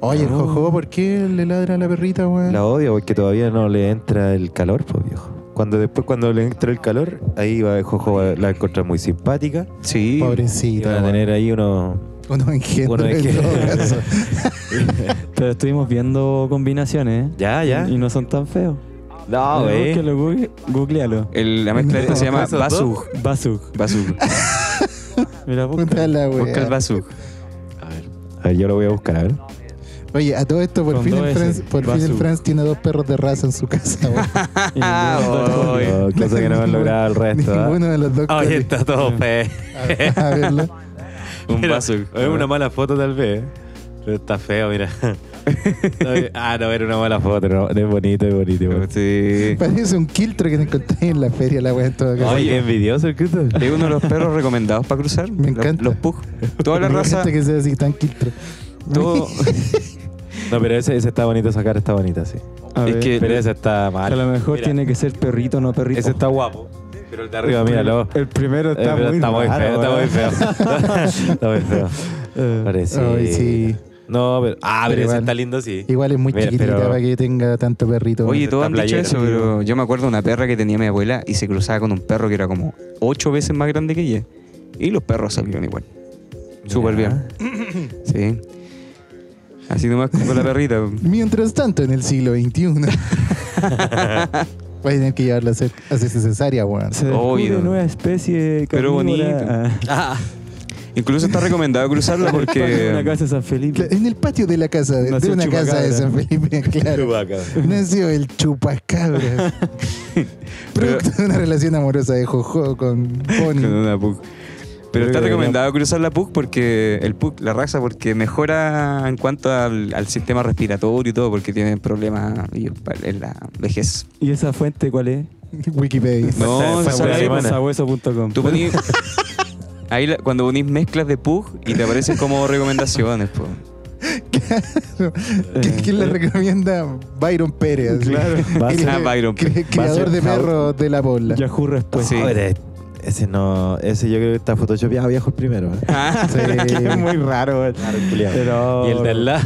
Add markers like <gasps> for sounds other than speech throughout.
Oye, el No. Jojo, ¿por qué le ladra a la perrita, weón? La odio porque todavía no le entra el calor, pues viejo. Cuando después cuando le entra el calor, ahí va Jojo va- la va a encontrar muy simpática. Sí. Y Pobrecita. van a weón. tener ahí unos Uno engendro unos en todo engendros. caso. <laughs> Pero estuvimos viendo combinaciones, ¿eh? Ya, ya. Y no son tan feos. No, güey. lo google- googlealo. El- la mezcla esta se llama ¿Esos Basug. Basug. Basug. Mira, busca. Puta la Busca el wea. Basug. A ver. Yo lo voy a buscar, a ver. Oye, a todo esto, por Con fin, dos el S, Franz, por fin el Bazoo. Franz tiene dos perros de raza en su casa, <laughs> weón. Y ninguno- Oy. No, cosa que no han logrado el resto. ¿ah? Ninguno de los dos. Está todo <laughs> feo. A, a verlo. <laughs> Un. Es una mala foto tal vez. ¿eh? Pero está feo, mira. Ah, no, era una mala foto. No, es bonito, es bonito. Sí. Parece un quiltro que te encontré en la feria, la wea en todo caso. Oye, envidioso el Cristo. Es uno de los perros recomendados para cruzar. Me Los- encanta. Los Pug. Toda la Me raza. encanta que sea así tan. Todo, <laughs> No, pero ese, ese está bonito, esa cara está bonita, sí. A Es ver, que- Pero ese está a mal. lo mejor Mira, tiene que ser perrito, no perrito. Ese está guapo. Pero el de arriba, míralo. El primero Eh, está pero muy está muy raro, feo, está muy feo. <laughs> <laughs> está muy feo. Eh, Parece. Ay, sí. No, pero. Ah, pero, Pero ese está lindo, sí. Igual es muy Mira, chiquitita pero- para que tenga tanto perrito. Oye, todos han dicho eso, pero yo me acuerdo de una perra que tenía mi abuela y se cruzaba con un perro que era como ocho veces más grande que ella. Y los perros salieron igual. Súper bien. <clears throat> Sí. Así nomás con la perrita. <laughs> Mientras tanto, en el siglo XXI. <laughs> Voy a tener que llevarla a hacer, cesárea, weón. Se descubre Oye, nueva especie pero bonito. Ah, <laughs> Incluso está recomendado cruzarla <laughs> en una porque. casa de San Felipe. En el patio de la casa, de, una casa de. San Felipe, <laughs> claro. Nació el chupacabras. <laughs> Producto de una relación amorosa de Jojo con con Pony. una Pug. Pero está recomendado cruzar la Pug porque el Pug, la raza, porque mejora en cuanto al, al sistema respiratorio y todo, porque tienen problemas en la vejez. ¿Y esa fuente cuál es? Wikipedia. No, semana. Sabueso.com. Tú ponís. Ahí la- cuando ponís mezclas de Pug y te aparecen como <laughs> recomendaciones, po. ¿Qui- ¿Quién le recomienda? Byron Pérez. así. Claro. <laughs> El- Ah, Byron cre- Pérez. Creador de perros de la bola. Yahoo respuesta. Sí. Pero ese no. Ese yo creo que está photoshopeado viejo el primero. ¿eh? Ah, <laughs> Sí. Es muy raro. Claro, culiao. Pero... Y el de al lado,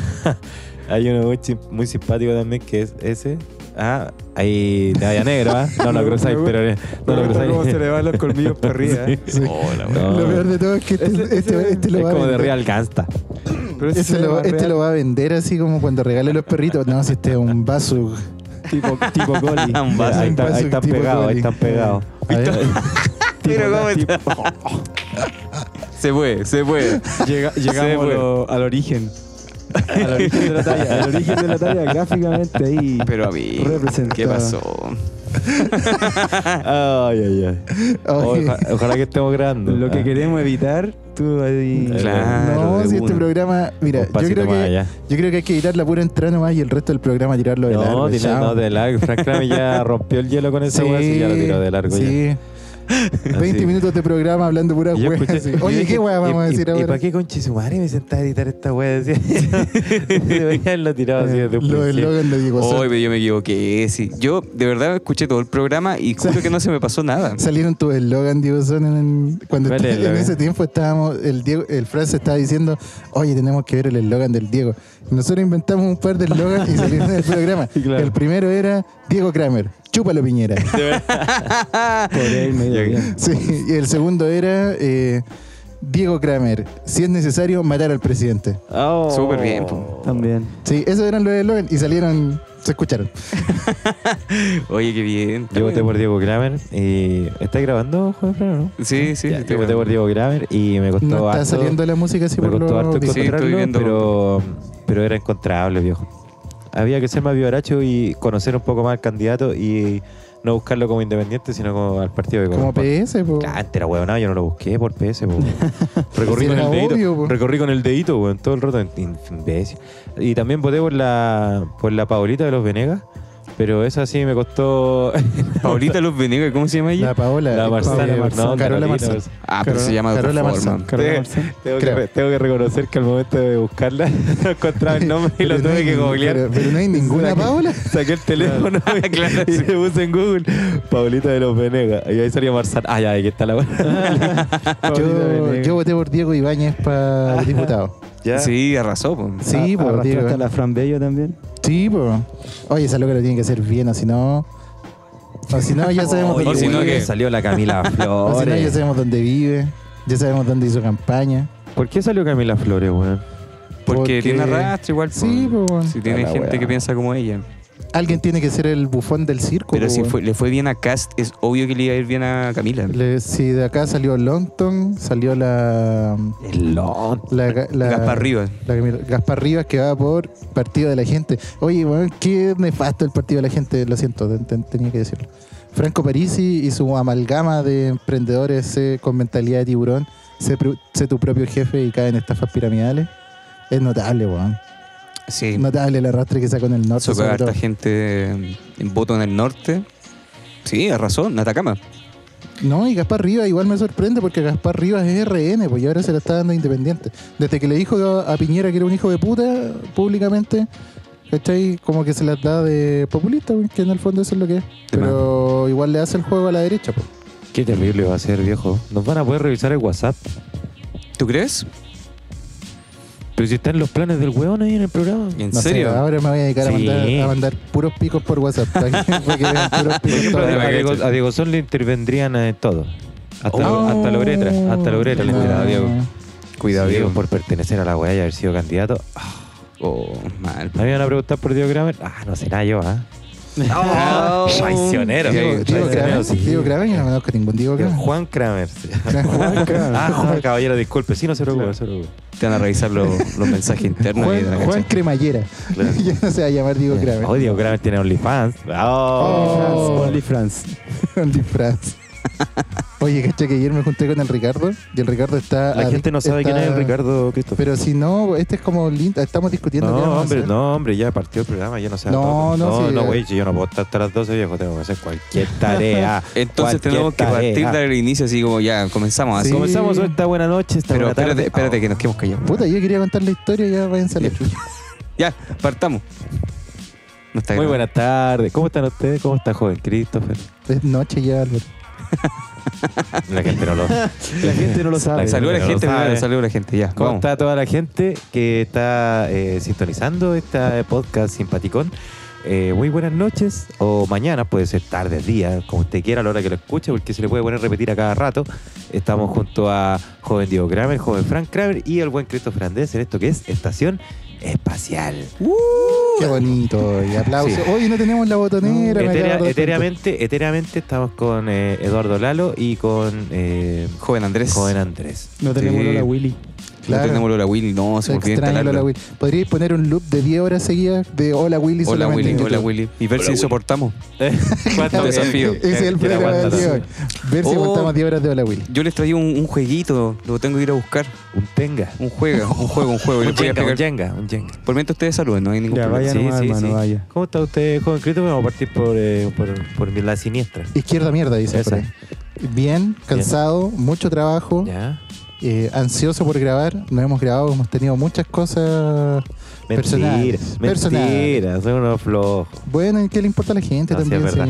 hay uno muy, muy simpático también que es ese. Ah, ahí de allá negro, ¿ah? No lo <laughs> cruzáis, pero no lo gusta cómo se cruzáis. le van los colmillos para arriba. ¿eh? <laughs> Sí. Hola, No. Lo peor de todo es que este, este- este lo Es va a como de vender. Real Gangsta. Pero Este se lo, va este real, lo va a vender así como cuando regale los perritos. No, si este es un vaso. tipo, tipo <laughs> Goli. Un vaso. Ahí, está- ahí están pegados, ahí están pegados. A ver, Pero ¿cómo está? Se puede, se puede. Llega- Se llegamos fue. a lo- al origen. <laughs> Al origen de la talla. Al origen de la talla, gráficamente ahí. Pero a mí, Representada. ¿qué pasó? <laughs> Ay, ay, ay. Oja- ojalá que estemos grabando. Lo que Ah. queremos evitar, tú ahí. Claro, no, si este programa. Mira, yo creo, que, yo creo que hay que editar la pura entrada nomás y el resto del programa tirarlo de largo. No, dile, chao. no, de largo. Frank Kramer ya rompió el hielo con esa Sí, así ya lo tiró de largo. ya. Sí. 20 Así. minutos de programa hablando pura weá. Oye, ¿qué weá vamos a ¿y- decir y, ahora? ¿Y para qué conche su madre me senté a editar esta weá? <laughs> Decía. Debería haberlo tirado así desde un Los principio. eslogan de Diego Hoy yo me equivoqué, sí. Yo de verdad escuché todo el programa y juro que no se me pasó nada. Salieron tus eslogan, Diego Son, en, cuando ¿Cuál está- es el en ese tiempo estábamos, el Diego, el Fran se estaba diciendo, oye, tenemos que ver el eslogan del Diego. Nosotros inventamos un par de eslogans y salieron en el programa. <laughs> Claro. El primero era Diego Kramer, chúpalo Piñera. <laughs> <laughs> Por ahí medio bien. Sí, y el segundo era eh, Diego Kramer, si es necesario, matar al presidente. Oh. Súper bien, po. También. Sí, esos eran los eslogans y salieron, se escucharon. <laughs> Oye, qué bien. Yo voté por Diego Kramer y... ¿Estás grabando, Juan Fran, o no? Sí, sí. Ya, yo voté por. Diego Kramer y me costó No está harto- saliendo la música así me por costó los harto audífonos. Sí, estoy encontrarlo, viendo. pero, pero era encontrable, viejo. Había que ser más vivaracho y conocer un poco más al candidato y no buscarlo como independiente, sino como al partido que Como. PS, po. Ya, entera huevonada, yo no lo busqué por PS, po. <laughs> Recorrí con era el dedito. obvio, po. recorrí con el dedito, weón, todo el rato. Imbécil. Y también voté por la, por la Paulita de los Venegas, pero esa sí me costó. <laughs> Paulita Luz Venegas, ¿cómo se llama ella? La Paola. la eh, Marzana, no, Carola. Marzán. Ah, pero se llama de otra Carola forma. Carola Sí. Marzán. Tengo que, tengo reconocer que al momento de buscarla <laughs> no encontraba el nombre y lo no tuve hay que googlear. Pero, pero no hay ninguna Saqué- Paola. <laughs> Saqué el teléfono y, Claro, y sí. le puse en Google Paulita de los Venegas. Y ahí salió Marzana. Ah, ya, aquí está la Yo, yo voté por Diego Ibáñez para diputado. Ya. Sí, arrasó. po. Sí, arrastraste Diego. a la Fran Bello también. Sí, pues. Oye, esa loca lo tiene que hacer bien, o si no. O si no, ya <laughs> sabemos Oye, dónde si no, vive. que- salió la Camila <laughs> O si no, ya Flores. sabemos dónde vive. Ya sabemos dónde hizo campaña. ¿Por qué salió Camila Flores, weón? Porque, Porque- tiene arrastre igual. po. Sí, pues, bueno. Si tiene la gente que piensa como ella. Alguien tiene que ser el bufón del circo. Pero po, si fue- le fue bien a Cast, es obvio que le iba a ir bien a Camila. Le- si de acá salió Longton, salió la. El la, la Gaspar Rivas. la Gaspar Rivas que va por Partido de la Gente. Oye, weón, qué nefasto el Partido de la Gente, lo siento, ten- ten- tenía que decirlo. Franco Parisi y su amalgama de emprendedores eh, con mentalidad de tiburón, sé, sé tu propio jefe y cae en estafas piramidales. Es notable, weón. Sí. Notable el arrastre que sacó en el norte. Sacó sobre harta todo. gente en voto en el norte. Sí, arrasó, en Atacama. No, y Gaspar Rivas igual me sorprende porque Gaspar Rivas es RN, pues y ahora se la está dando independiente. Desde que le dijo a Piñera que era un hijo de puta públicamente, ¿cachai? Como que se las da de populista, pues, que en el fondo eso es lo que es. Pero igual le hace el juego a la derecha, pues. Qué terrible va a ser, viejo. Nos van a poder revisar el WhatsApp. ¿Tú crees? Pero si están los planes del weón ahí en el programa. ¿En No sé, serio? ahora me voy a dedicar a, mandar, a mandar puros picos por WhatsApp. para que, para que vean puros Por picos ejemplo, toda a, Diego, a Diego Son le intervendrían en todo. Hasta, Oh. hasta la uretra. Hasta la uretra le. Cuidado, Diego. Cuidado, Sí, Diego. por pertenecer a la weá y haber sido candidato. Ah, Oh, mal. ¿Me iban a preguntar por Diego Kramer? Ah, no será yo, ¿ah? Oh. Traicionero. Diego, Diego Kramer, sí. Diego Kramer, yo no conozco ningún Diego Kramer. Juan Kramer. sí. <laughs> Juan Kramer. Ah, Juan, caballero, disculpe. Sí, no se preocupe, no se preocupe. Te van a revisar los, los mensajes internos. y te van a Juan. Cremallera. Claro. <laughs> ya no se va a llamar Diego Kramer. Oh, Diego Kramer tiene OnlyFans. Oh. Only France. OnlyFans. <laughs> <laughs> Oye, caché que ayer me junté con el Ricardo y el Ricardo está. La gente no sabe está- quién es el Ricardo Christopher. Pero si no, este es como lindo. Estamos discutiendo. No, hombre, no, hombre, ya partió el programa, ya no sé. No, todo. no, no, sí, no, eh. güey, yo no puedo estar hasta las 12 viejo, tengo que hacer cualquier tarea. <laughs> Entonces cualquier tenemos que partir del inicio así como ya, comenzamos así. Sí. Comenzamos esta buena noche, esta Pero buena tarde. espérate, espérate Oh. que nos quedemos callados. Puta, yo quería contar la historia y ya váyanse a la chucha. Ya, partamos. No está Muy buenas tardes. ¿Cómo están ustedes? ¿Cómo está joven Christopher? Es noche ya, Álvaro. <laughs> La gente no lo. La gente no lo sabe. La a la no gente saluda a la gente, ya. ¿Cómo vamos. está toda la gente que está eh, sintonizando este podcast simpaticón? Eh, muy buenas noches o mañana, puede ser tarde, día, como usted quiera a la hora que lo escuche, porque se le puede poner repetir a cada rato. Estamos junto a joven Diego Kramer, joven Frank Kramer y el buen Christopher Andrés en esto que es Estación Espacial. Qué bonito. Y aplausos. Sí. Hoy no tenemos la botonera. Etérea- etéreamente, etéreamente estamos con eh, Eduardo Lalo y con eh, Joven Andrés. joven Andrés. No tenemos Sí. Lola Willy. Claro. No tenemos Lola Willy, no, se me Extraño instalarlo. Lola Willy. ¿Podríais poner un loop de 10 horas seguidas de Hola Willy Hola solamente Willy, en hola YouTube? Willy. Y ver si soportamos. <laughs> ¿Cuánto Desafío. Ese es el Que le programa aguanta del día de la- hoy. Ver si Oh. aguantamos 10 horas de Hola Willy. Yo les traía un, un jueguito, lo tengo que ir a buscar. Un tenga. Un juego, un juego, un juego. y Un les voy a jenga, un explicar. jenga, un jenga. Por mientras ustedes saluden, no hay ningún Ya, problema. vaya nomás, hermano, vaya. ¿Cómo está usted, joven Cristo? Vamos a partir por, eh, por, por la siniestra. Izquierda mierda, dice por Esa. ahí. Bien, cansado, mucho trabajo, ¿Ya? Eh, ansioso por grabar. No hemos grabado, hemos tenido muchas cosas Mentira, personales. mentira, son unos flojos. Bueno, ¿y qué le importa a la gente No, también? sí.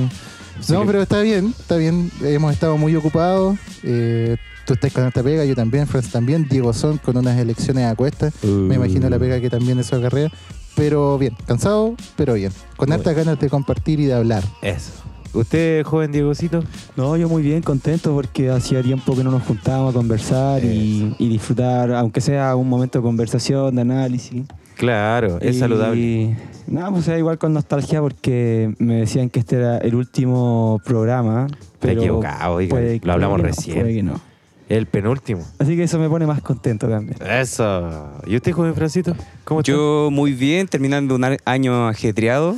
Sí no, pero está bien, está bien. Hemos estado muy ocupados. eh, tú estás con esta pega, yo también, Franz también. Diego Son con unas elecciones a cuestas. Me imagino la pega que también eso acarrea. Pero bien, cansado, pero bien. Con Bueno. hartas ganas de compartir y de hablar. Eso. ¿Usted, joven Diegocito? No, yo muy bien, contento porque hacía tiempo que no nos juntábamos a conversar y, y disfrutar, aunque sea un momento de conversación, de análisis. Claro, es Y- saludable. Nada, pues era igual con nostalgia porque me decían que este era el último programa. Pero equivocado, oiga, puede- lo hablamos puede que no, recién. puede que no. El penúltimo. Así que eso me pone más contento también. Eso. ¿Y usted, joven Francito? ¿Cómo está? Yo muy bien, terminando un año ajetreado,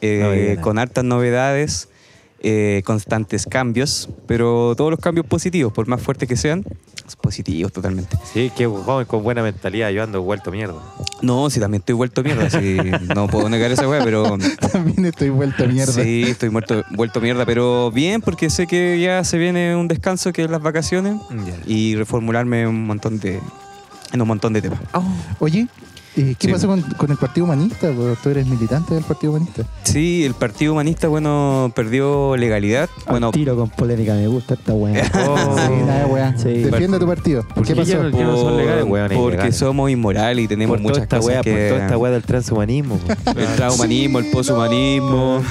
eh, No con hartas novedades, eh, constantes cambios, pero todos los cambios positivos, por más fuertes que sean, positivos totalmente. Sí, que joven con buena mentalidad, yo ando vuelto mierda. No, sí, también estoy vuelto mierda, sí, no puedo negar esa weá, pero <laughs> También estoy vuelta a mierda. sí, estoy muerto, vuelto mierda, pero bien, porque sé que ya se viene un descanso que es las vacaciones y reformularme un montón de, en un montón de temas. Oye, ¿Y qué Sí. pasó con, con el Partido Humanista? Pues tú eres militante del Partido Humanista. Sí, el Partido Humanista, bueno, perdió legalidad. Bueno, Bueno, tiro con polémica, me gusta esta weá. <laughs> Oh. Sí, nada, de weá. Sí. Defiende tu partido. ¿Por ¿Qué qué pasó? ya no- son legales, weón, porque ilegales. somos inmorales y tenemos Por muchas esta cosas weá, que... por toda esta weá del transhumanismo. <laughs> El transhumanismo, el poshumanismo.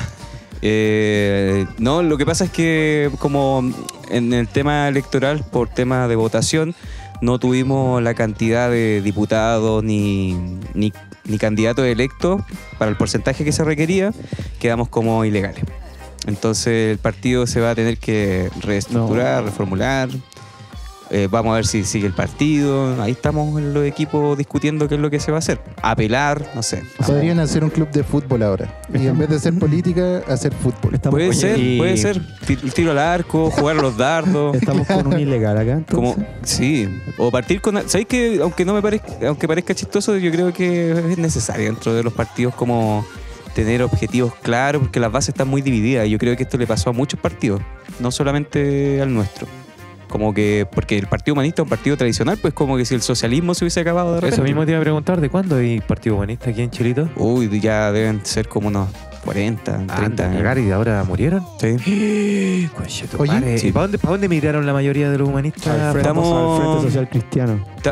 Eh, no, lo que pasa es que como en el tema electoral, por tema de votación, no tuvimos la cantidad de diputados ni, ni, ni candidatos electos para el porcentaje que se requería, quedamos como ilegales. Entonces el partido se va a tener que reestructurar, reformular. Eh, vamos a ver si sigue el partido. Ahí estamos en los equipos discutiendo qué es lo que se va a hacer. Apelar, no sé. Podrían hacer un club de fútbol ahora. Y en vez de hacer política, hacer fútbol. Estamos, Puede ser, y- puede ser. Ti- Tiro al arco, jugar a los dardos. <laughs> Estamos con un ilegal acá, entonces. Como, sí, o partir con. ¿Sabéis que aunque no me parezca, aunque parezca chistoso, yo creo que es necesario dentro de los partidos como tener objetivos claros, porque las bases están muy divididas. Y yo creo que esto le pasó a muchos partidos, no solamente al nuestro. Como que, porque el Partido Humanista es un partido tradicional, pues como que si el socialismo se hubiese acabado de repente. Eso mismo te iba a preguntar, ¿de cuándo hay Partido Humanista aquí en Chilito? Uy, ya deben ser como unos 40, 30 Anda, años. cagar, y ahora murieron. Sí. <gasps> Oye, madre. sí. ¿Y para dónde, para dónde migraron la mayoría de los humanistas? al, frente, estamos- al Frente Social Cristiano. <laughs>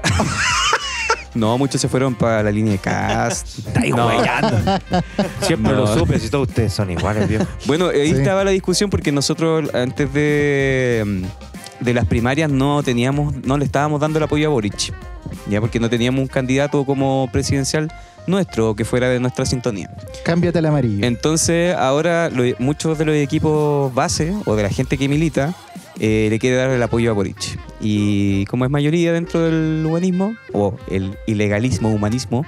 No, muchos se fueron para la línea de cast. <laughs> Estáis No. huellando. Siempre No. lo supe, si todos ustedes son iguales, viejo. Bueno, ahí Sí. estaba la discusión porque nosotros antes de, mm, de las primarias no teníamos, no le estábamos dando el apoyo a Boric. Ya porque no teníamos un candidato como presidencial nuestro que fuera de nuestra sintonía. Cámbiate al amarillo. Entonces, ahora lo- muchos de los equipos base o de la gente que milita eh, le quiere dar el apoyo a Boric. Y como es mayoría dentro del humanismo, o el ilegalismo humanismo,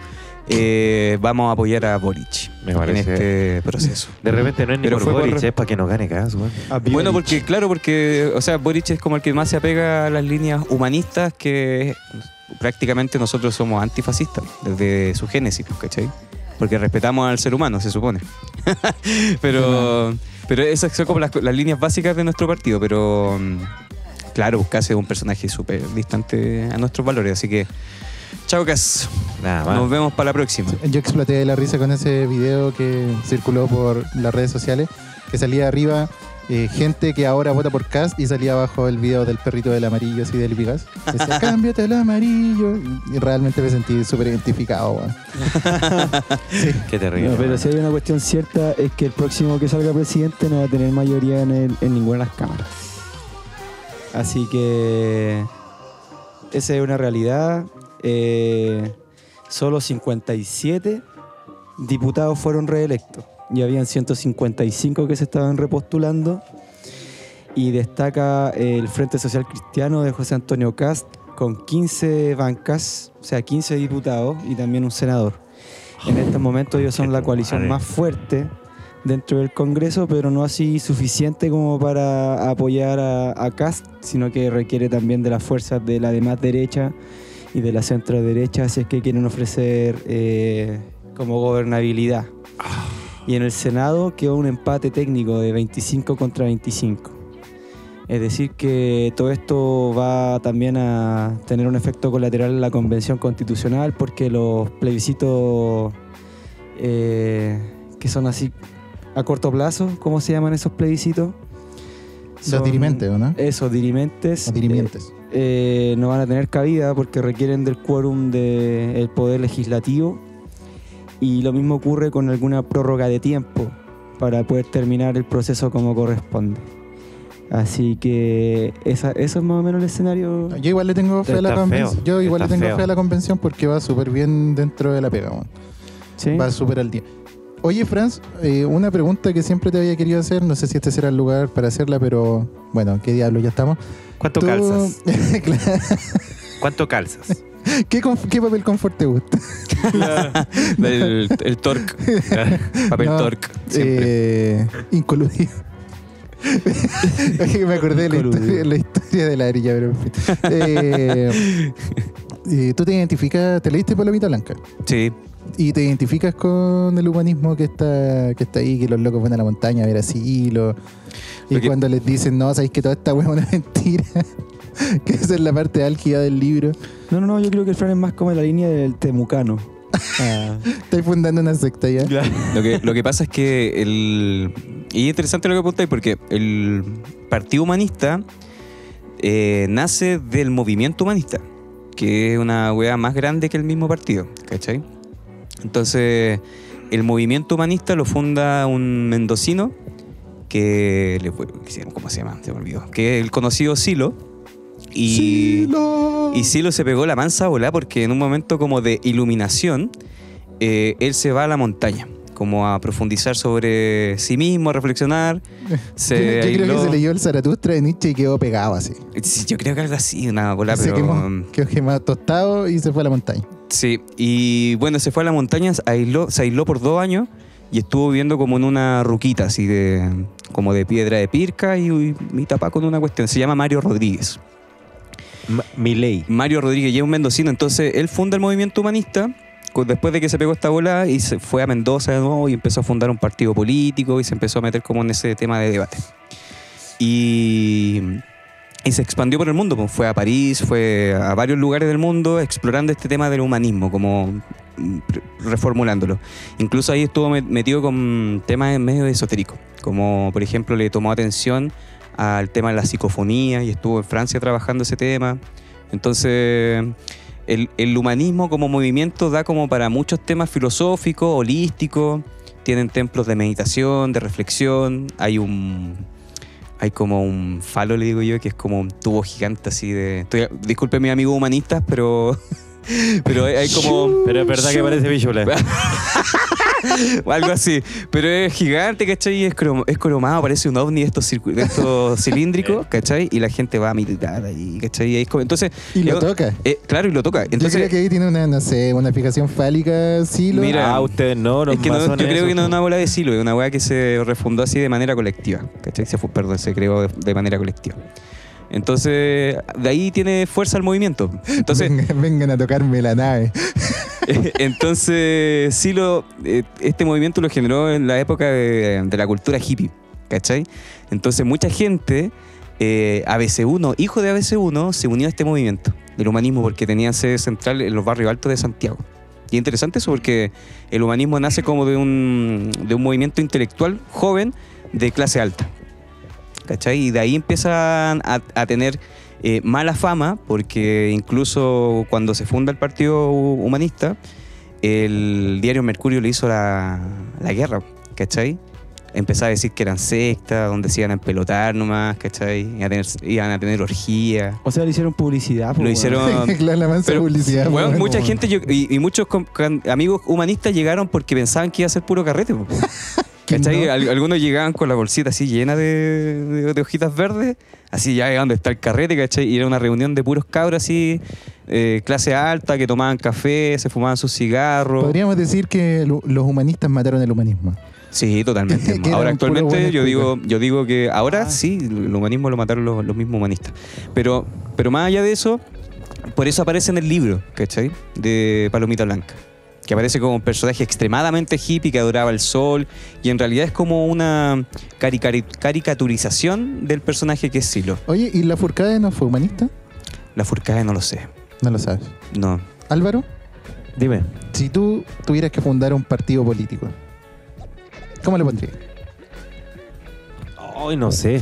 eh, vamos a apoyar a Boric Me en este proceso. De repente no es ni Pero por fue por- Boric, es para que nos gane caso, weón. Bueno, porque claro, porque, o sea, Boric es como el que más se apega a las líneas humanistas que prácticamente nosotros somos antifascistas desde su génesis, ¿cachai? Porque respetamos al ser humano, se supone. <laughs> pero, pero esas son como las, las líneas básicas de nuestro partido, pero mm, claro, casi es un personaje súper distante a nuestros valores, así que chao, Cas. Nada más. Nos vemos para la próxima. Yo exploté de la risa con ese video que circuló por las redes sociales, que salía arriba eh, gente que ahora vota por Cast y salía abajo el video del perrito del amarillo, así del Pigas. Decía, <laughs> cámbiate al amarillo. Y, realmente me sentí súper identificado. <laughs> Qué terrible. No, pero si hay una cuestión cierta es que el próximo que salga presidente no va a tener mayoría en, el- en ninguna de las cámaras. Así que esa es una realidad. Eh, solo 57 diputados fueron reelectos y habían 155 que se estaban repostulando. Y destaca el Frente Social Cristiano de José Antonio Cast con 15 bancas, o sea, 15 diputados y también un senador. En estos momentos ellos son la coalición más fuerte dentro del Congreso, pero no así suficiente como para apoyar a, a Cast, sino que requiere también de las fuerzas de la demás derecha y de la centro derecha, si es que quieren ofrecer eh, como gobernabilidad. Y en el Senado quedó un empate técnico de 25 contra 25. Es decir, que todo esto va también a tener un efecto colateral en la Convención Constitucional porque los plebiscitos eh, que son así a corto plazo, ¿cómo se llaman esos plebiscitos? Los dirimentes, ¿o no? Esos dirimentes. Los dirimientes. eh, no van a tener cabida porque requieren del quórum del poder legislativo y lo mismo ocurre con alguna prórroga de tiempo para poder terminar el proceso como corresponde. Así que esa, eso es más o menos el escenario. Yo igual le tengo fe a la convención. Yo igual le tengo feo. fe a la convención porque va súper bien dentro de la pega. Va súper al día. Oye, Franz, eh, una pregunta que siempre te había querido hacer, no sé si este será el lugar para hacerla, pero bueno, qué diablo, ya estamos. ¿Cuánto Tú- calzas? <laughs> ¿Cuánto calzas? ¿Qué, qué papel confort te gusta? <laughs> el, el torque. <laughs> Papel No, torque. Eh, incoludido. Me acordé de la historia, la historia de la arilla, pero en fin. Eh, eh, ¿Tú te identificas, te leíste Palomita Blanca? Sí. ¿Y te identificas con el humanismo que está, que está ahí, que los locos van a la montaña a ver asilo? Y Lo que- cuando les dicen, no, sabéis que toda esta hueá es una <laughs> mentira. <laughs> que esa es la parte álgida del libro. No, no, no, yo creo que el Fran es más como la línea del temucano. Ah, <laughs> Estoy fundando una secta ya. Lo que, lo que pasa es que el. Y es interesante lo que apuntáis porque el Partido Humanista eh, nace del movimiento humanista, que es una weá más grande que el mismo partido, ¿cachai? Entonces, el movimiento humanista lo funda un mendocino que. ¿Cómo se llama? Se me olvidó. Que es el conocido Silo. Y. Silo. Y Silo se pegó la mansa a volar porque en un momento como de iluminación, eh, él se va a la montaña, como a profundizar sobre sí mismo, a reflexionar. <laughs> Se yo, yo creo que se leyó el Zaratustra de Nietzsche y quedó pegado así. Sí, yo creo que algo así, una bola, se pero... quemó, quedó quemado tostado y se fue a la montaña. Sí, y bueno, se fue a la montaña, se aisló, se aisló por dos años y estuvo viviendo como en una ruquita, así de como de piedra de pirca y, y, tapado con una cuestión. Se llama Mario Rodríguez. Ma- Milei. Mario Rodríguez y es un mendocino, entonces él funda el movimiento humanista después de que se pegó esta bola y se fue a Mendoza de nuevo y empezó a fundar un partido político y se empezó a meter como en ese tema de debate. Y, y se expandió por el mundo, pues fue a París, fue a varios lugares del mundo explorando este tema del humanismo, como mm, re- reformulándolo. Incluso ahí estuvo met- metido con temas medio esotéricos, como por ejemplo le tomó atención al tema de la psicofonía y estuvo en Francia trabajando ese tema. Entonces, el, el humanismo como movimiento da como para muchos temas filosóficos, holísticos, tienen templos de meditación, de reflexión, hay un... Hay como un falo, le digo yo, que es como un tubo gigante así de... Disculpe mis amigos humanistas, pero... <laughs> Pero hay hay como... Pero es verdad que parece bichola. <laughs> o algo así. Pero es gigante, ¿cachai? Es, crom- es cromado, parece un ovni de estos, estos <laughs> cilíndricos, ¿cachai? Y la gente va a militar ahí, ¿cachai? Y entonces, Y lo yo- toca. eh, claro, y lo toca. yo creo Entonces, que ahí tiene una, no sé, una fijación fálica, Silo. Mira, ah, ustedes no, los es que no- yo creo que no es una bola de silo, es una bola que se refundó así de manera colectiva, ¿cachai? Se fue, perdón, se creó de, de manera colectiva. Entonces, de ahí tiene fuerza el movimiento. Entonces, <laughs> vengan, vengan a tocarme la nave. <laughs> Entonces, sí, lo, eh, este movimiento lo generó en la época de, de la cultura hippie, ¿cachai? Entonces, mucha gente, eh, ABC1, hijo de ABC1, se unió a este movimiento del humanismo porque tenía sede central en los barrios altos de Santiago. Y es interesante eso porque el humanismo nace como de un, de un movimiento intelectual joven de clase alta. ¿Cachai? Y de ahí empiezan a, a tener eh, mala fama, porque incluso cuando se funda el Partido Humanista, el diario Mercurio le hizo la, la guerra, ¿cachai? Empezaba a decir que eran sectas, donde se iban a empelotar nomás, ¿cachai? Iban a tener, iban a tener orgías. o sea, le hicieron publicidad. Lo hicieron- <laughs> la Pero, publicidad. mucha gente yo- y, y muchos amigos humanistas llegaron porque pensaban que iba a ser puro carrete. <laughs> ¿Cachai? no? Al- Algunos llegaban con la bolsita así llena de, de- de hojitas verdes, así ya donde está el carrete, ¿cachai? Y era una reunión de puros cabros así, eh, clase alta, que tomaban café, se fumaban sus cigarros. Podríamos decir que lo- los humanistas mataron el humanismo. Sí, totalmente. <laughs> Ahora actualmente yo digo, yo digo que ahora Ah. sí, el humanismo lo mataron los, los mismos humanistas. Pero, pero más allá de eso, por eso aparece en el libro, ¿cachai? De Palomita Blanca. Que aparece como un personaje extremadamente hippie que adoraba el sol. Y en realidad es como una caricaturización del personaje que es Silo. Oye, ¿y la Furcade no fue humanista? La Furcade no lo sé. No lo sabes. No. Álvaro, Dime. si tú tuvieras que fundar un partido político, ¿cómo le pondrías? Ay, no sé.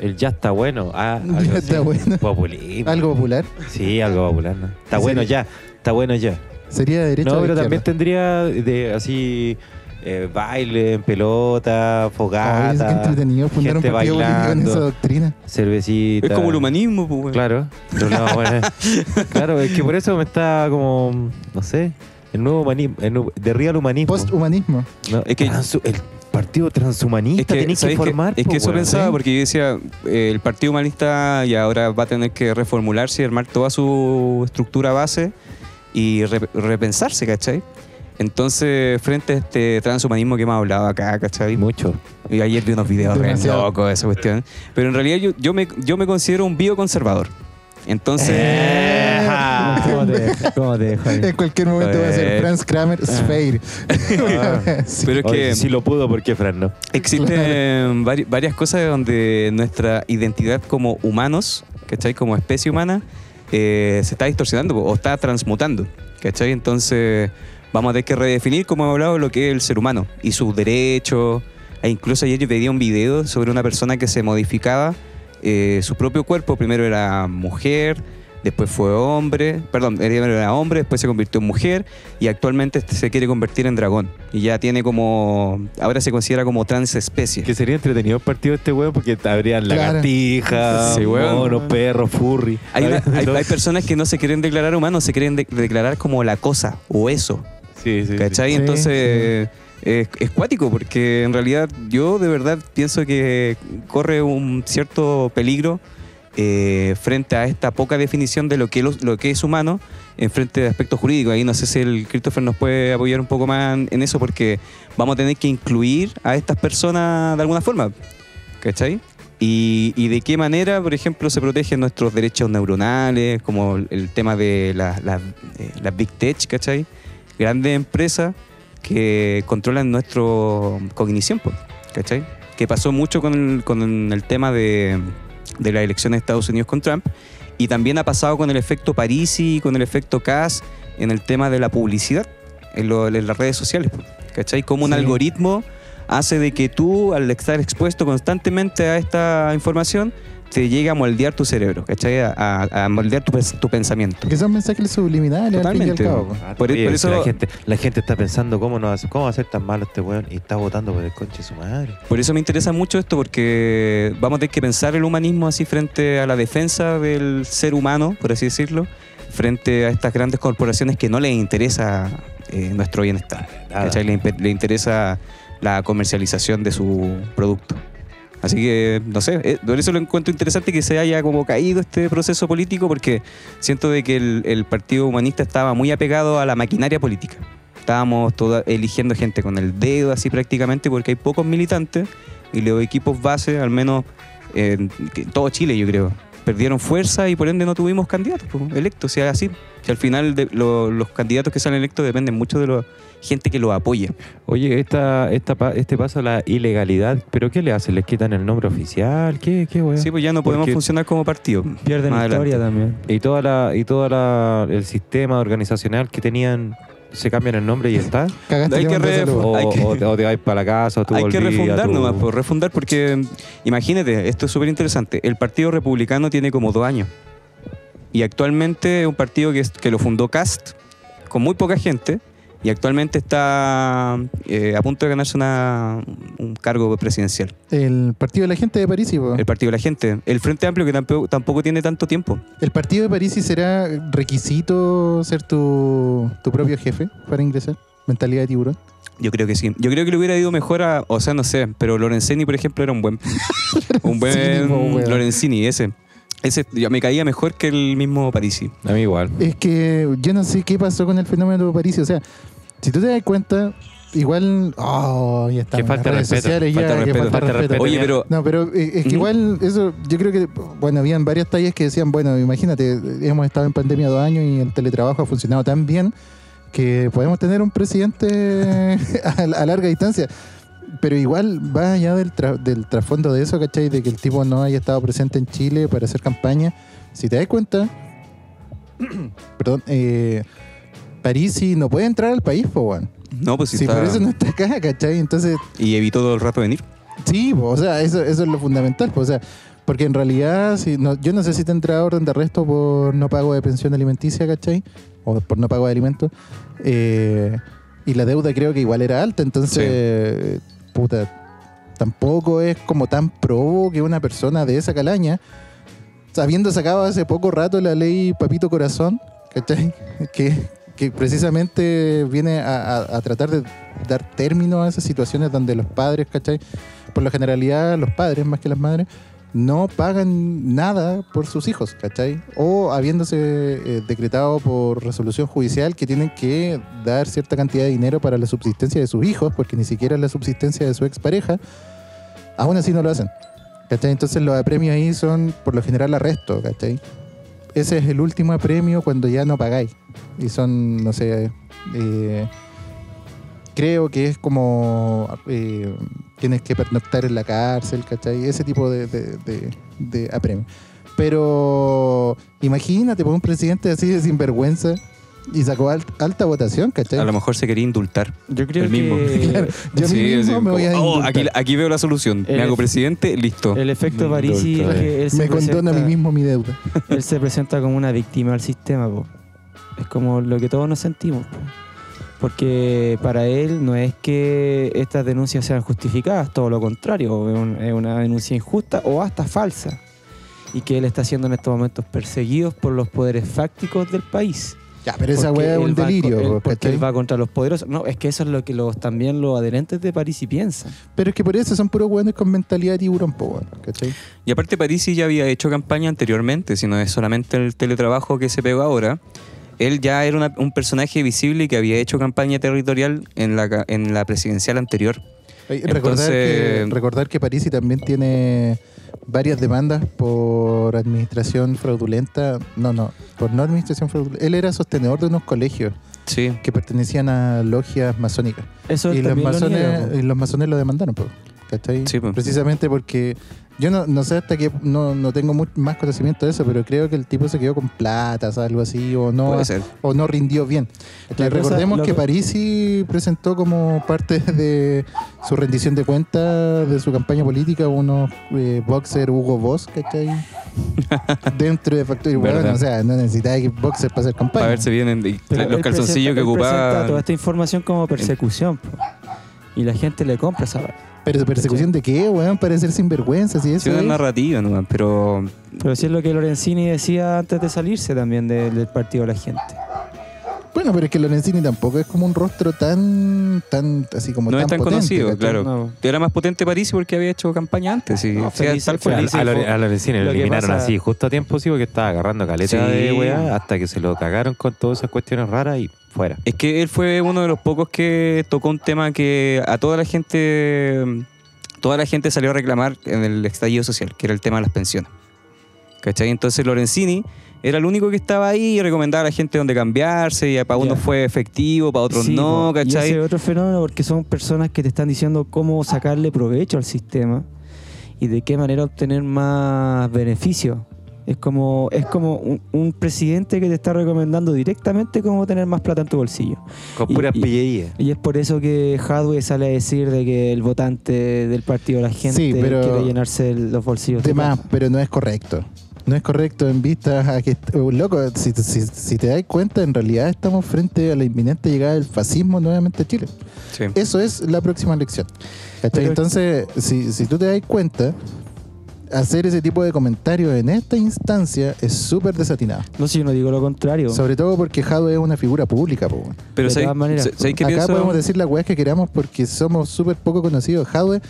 El ya está bueno. Ah, Ya está bueno. Populismo. ¿Algo popular? Sí, algo popular. ¿no? Está ¿En bueno serio? ya. Está bueno ya. ¿Sería de derecha no, pero también tendría de así eh, baile en pelota, Ay, fogata, es que entretenido fundar un partido bailando. esa doctrina. cervecita. Es como el humanismo, pues. Claro. Pero no, bueno, <laughs> claro, es que por eso me está como, no sé, el nuevo humanismo, el de real humanismo. Posthumanismo. No, Es que- el partido transhumanista Es que, tenéis que formar. es po, que eso pensaba, Sí. porque yo decía, eh, el Partido Humanista y ahora va a tener que reformularse y armar toda su estructura base y re- repensarse, ¿cachai? Entonces, frente a este transhumanismo que hemos hablado acá, ¿cachai? Mucho. Y ayer vi unos videos re locos de esa cuestión. Pero en realidad yo, yo, me, yo me considero un bioconservador. Entonces... Eh. ¿Cómo te? ¿Cómo te ahí? En cualquier momento va a ser Eh. Franz Kramer Sphere. <laughs> Sí. Pero es que si lo pudo, ¿por qué Fran no? Existen vari- varias cosas donde nuestra identidad como humanos, ¿cachai? Como especie humana, eh, se está distorsionando o está transmutando, ¿Cachai? Entonces vamos a tener que redefinir, como hemos hablado, lo que es el ser humano y sus derechos. E incluso ayer yo pedí un video sobre una persona que se modificaba eh, su propio cuerpo. Primero era mujer, después fue hombre, perdón, era hombre, después se convirtió en mujer y actualmente este se quiere convertir en dragón. Y ya tiene como, ahora se considera como transespecie. Que sería entretenido el partido de este weón porque habrían Claro. lagartijas, Sí, monos, perros, furry. Hay, una- <laughs> hay- No. hay personas que no se quieren declarar humanos, se quieren de- declarar como la cosa o eso. Sí, sí. ¿Cachai? Sí, Entonces Es, es cuático porque en realidad yo de verdad pienso que corre un cierto peligro eh, frente a esta poca definición de lo que, lo, que es humano en frente de aspectos jurídicos. Ahí no sé si el Christopher nos puede apoyar un poco más en, eso porque vamos a tener que incluir a estas personas de alguna forma. ¿Cachai? Y, y de qué manera, por ejemplo, se protegen nuestros derechos neuronales, como el, tema de la- la- eh, las Big Tech, ¿cachai? Grandes empresas que controlan nuestra cognición, ¿cachai? Que pasó mucho con con el tema de, de las elecciones de Estados Unidos con Trump y también ha pasado con el efecto Parisi y con el efecto Cass en el tema de la publicidad en, lo- en las redes sociales, ¿cachai? Como un Sí. algoritmo hace de que tú, al estar expuesto constantemente a esta información, te llegue a moldear tu cerebro, ¿cachai? A, a- a moldear tu, pens- tu pensamiento. Que son mensajes subliminales al fin y al Totalmente. cabo. Ah, Por- oye, por si eso- la gente, la gente está pensando cómo, no, hace- cómo va a ser tan malo este weón y está votando por el conche de su madre. Por eso me interesa mucho esto, porque vamos a tener que pensar el humanismo así frente a la defensa del ser humano, por así decirlo, frente a estas grandes corporaciones que no les interesa eh, nuestro bienestar. ¿cachai? Le, le interesa la comercialización de su producto. Así que, no sé, eh, por eso lo encuentro interesante que se haya como caído este proceso político, porque siento de que el, Partido Humanista estaba muy apegado a la maquinaria política. Estábamos toda- eligiendo gente con el dedo así prácticamente, porque hay pocos militantes y los equipos base, al menos en todo Chile yo creo, perdieron fuerza y por ende no tuvimos candidatos pues, electos, o sea, así. Que al final de- lo- los candidatos que salen electos dependen mucho de la gente que los apoya. Oye, esta, esta, pa- este paso a la ilegalidad, ¿pero qué le hacen? ¿Les quitan el nombre oficial? ¿Qué, qué weón? Sí, pues ya no podemos Porque- funcionar como partido. Pierden adelante. historia también. Y toda la, y toda la, el sistema organizacional que tenían, se cambian el nombre y está. <laughs> Cagaste Hay el que. O, Hay que- o te, o te vas para la casa, o tú Hay que volví refundar tu- nomás, pues refundar porque imagínate, esto es súper interesante. El Partido Republicano tiene como dos años. Y actualmente es un partido que, es- que lo fundó Cast con muy poca gente y actualmente está eh, a punto de ganarse una, un cargo presidencial. El partido de la gente de París, po. El Partido de la Gente. El Frente Amplio que tampoco, tampoco tiene tanto tiempo. ¿El partido de París será requisito ser tu, tu propio jefe para ingresar? Mentalidad de tiburón. Yo creo que sí. Yo creo que le hubiera ido mejor a, o sea, no sé, pero Lorenzini, por ejemplo, era un buen, <laughs> un buen Lorenzini, ese. Ese ya me caía mejor que el mismo Parisi. A mí igual. Es que yo no sé qué pasó con el fenómeno de París. O sea, si tú te das cuenta, igual. Oh, ya está. Que falta redes respeto, sociales falta ya, que falta falta respeto. respeto. Oye, pero No, pero eh, es que igual eso, yo creo que, bueno, habían varias tallas que decían, bueno, imagínate, hemos estado en pandemia dos años y el teletrabajo ha funcionado tan bien que podemos tener un presidente <laughs> a, a larga distancia. Pero igual va allá del, tra- del trasfondo de eso, ¿cachai? De que el tipo no haya estado presente en Chile para hacer campaña. Si te das cuenta, <coughs> perdón, eh, Parisi no puede entrar al país, po, weón. no, pues sí Si está- por eso no está acá, ¿cachai? Entonces, Y evitó todo el rato venir. Sí, po, o sea, eso, eso es lo fundamental, po, o sea, porque en realidad, si no, yo no sé si tendrá orden de arresto por no pago de pensión alimenticia, ¿cachai? O por no pago de alimentos. Eh, y la deuda creo que igual era alta, entonces, puta, tampoco es como tan probo que una persona de esa calaña, habiendo sacado hace poco rato la ley Papito Corazón, ¿cachai? <laughs> Que, que precisamente viene a, tratar de dar término a esas situaciones donde los padres, ¿cachai? Por la generalidad, los padres más que las madres, no pagan nada por sus hijos, ¿cachai? O habiéndose eh, decretado por resolución judicial que tienen que dar cierta cantidad de dinero para la subsistencia de sus hijos, porque ni siquiera la subsistencia de su expareja, aún así no lo hacen. ¿Cachai? Entonces los apremios ahí son por lo general arresto, ¿cachai? Ese es el último apremio cuando ya no pagáis. Y son, no sé, eh, creo que es como eh, tienes que pernoctar en la cárcel, ¿cachai? Ese tipo de, de, de- apremio. Pero imagínate, por un presidente así de sinvergüenza Y sacó al- alta votación, ¿cachai? A lo mejor se quería indultar. Yo creo El mismo. que <laughs> Claro, yo Sí, mismo sí, me voy a oh, indultar. aquí, aquí veo la solución. El Me hago presidente, listo. el efecto Parisi es que él se, Me condona a mí presenta, mismo mi deuda. <laughs> él se presenta como una víctima del sistema. po. Es como lo que todos nos sentimos. po. Porque para él no es que estas denuncias sean justificadas, todo lo contrario, es, un- es una denuncia injusta o hasta falsa. Y que él está siendo en estos momentos perseguido por los poderes fácticos del país. Ya, pero esa weá es un va delirio, él- po, porque ¿cachai? él va contra los poderosos. No, es que eso es lo que los, también los adherentes de París piensan. Pero es que por eso son puros weones con mentalidad de tiburón, po, ¿cachai? Y aparte Parisi ya había hecho campaña anteriormente, si no es solamente el teletrabajo que se pegó ahora. Él ya era una- un personaje visible y que había hecho campaña territorial en la, en la presidencial anterior. Recordar, que, recordar que Parisi también tiene varias demandas por administración fraudulenta. No, no, por no administración fraudulenta. Él era sostenedor de unos colegios Sí. que pertenecían a logias masónicas. Eso Y los, lo masones, po. y los masones lo demandaron, ¿cachai? Sí, po. Precisamente porque yo no, no sé hasta que no, no tengo mu- más conocimiento de eso, pero creo que el tipo se quedó con platas, algo así, o no, Puede ser. o no rindió bien. Cosa- Recordemos que que- Parisi presentó como parte <laughs> de su rendición de cuentas de su campaña política unos eh, boxer Hugo Boss, ¿cachai? <laughs> Dentro de Factory. Bueno, o sea, no necesitaba que boxer para hacer campaña. Para verse bien en Pero los calzoncillos presenta- que ocupaba. toda esta información como persecución. po. Y la gente le compra esa. Pero persecución de qué, weón, parecer sinvergüenza, si eso Sí, una es. narrativa nomás, pero Pero sí es lo que Lorenzini decía antes de salirse también de- del partido de la gente. Bueno, pero es que Lorenzini tampoco es como un rostro tan, tan, así como no tan es tan potente, conocido, ¿cachai? claro. No. Era más potente Parisi porque había hecho campaña antes. Y, No, o sea, tal. Felice- A, fue- a Lorenzini lo eliminaron pasa- así justo a tiempo, sí, porque estaba agarrando caleta Sí. de weá hasta que se lo cagaron con todas esas cuestiones raras y fuera. Es que él fue uno de los pocos que tocó un tema que a toda la gente, toda la gente salió a reclamar en el estallido social, que era el tema de las pensiones. ¿Cachai? Entonces Lorenzini era el único que estaba ahí y recomendaba a la gente dónde cambiarse, y para unos Ya. fue efectivo, para otros Sí, no. Y ¿cachai? ese es otro fenómeno porque son personas que te están diciendo cómo sacarle provecho al sistema y de qué manera obtener más beneficio. Es como, es como un, un presidente que te está recomendando directamente cómo tener más plata en tu bolsillo. Con Y- puras y- pillerías. Y es por eso que Hadwe sale a decir de que el votante del partido de la gente Sí, pero- quiere llenarse el- los bolsillos. De más, pero no es correcto. No es correcto en vista a que, uh, loco, si, si, si te das cuenta, en realidad estamos frente a la inminente llegada del fascismo nuevamente a Chile. Sí. Eso es la próxima elección. Entonces, si, si tú te das cuenta, hacer ese tipo de comentarios en esta instancia es súper desatinado. No, si yo no digo lo contrario. Sobre todo porque Jado es una figura pública, po. Pero de ¿sabes todas maneras, ¿sabes qué Acá pienso? podemos decir las weas que queramos porque somos súper poco conocidos. Jadwe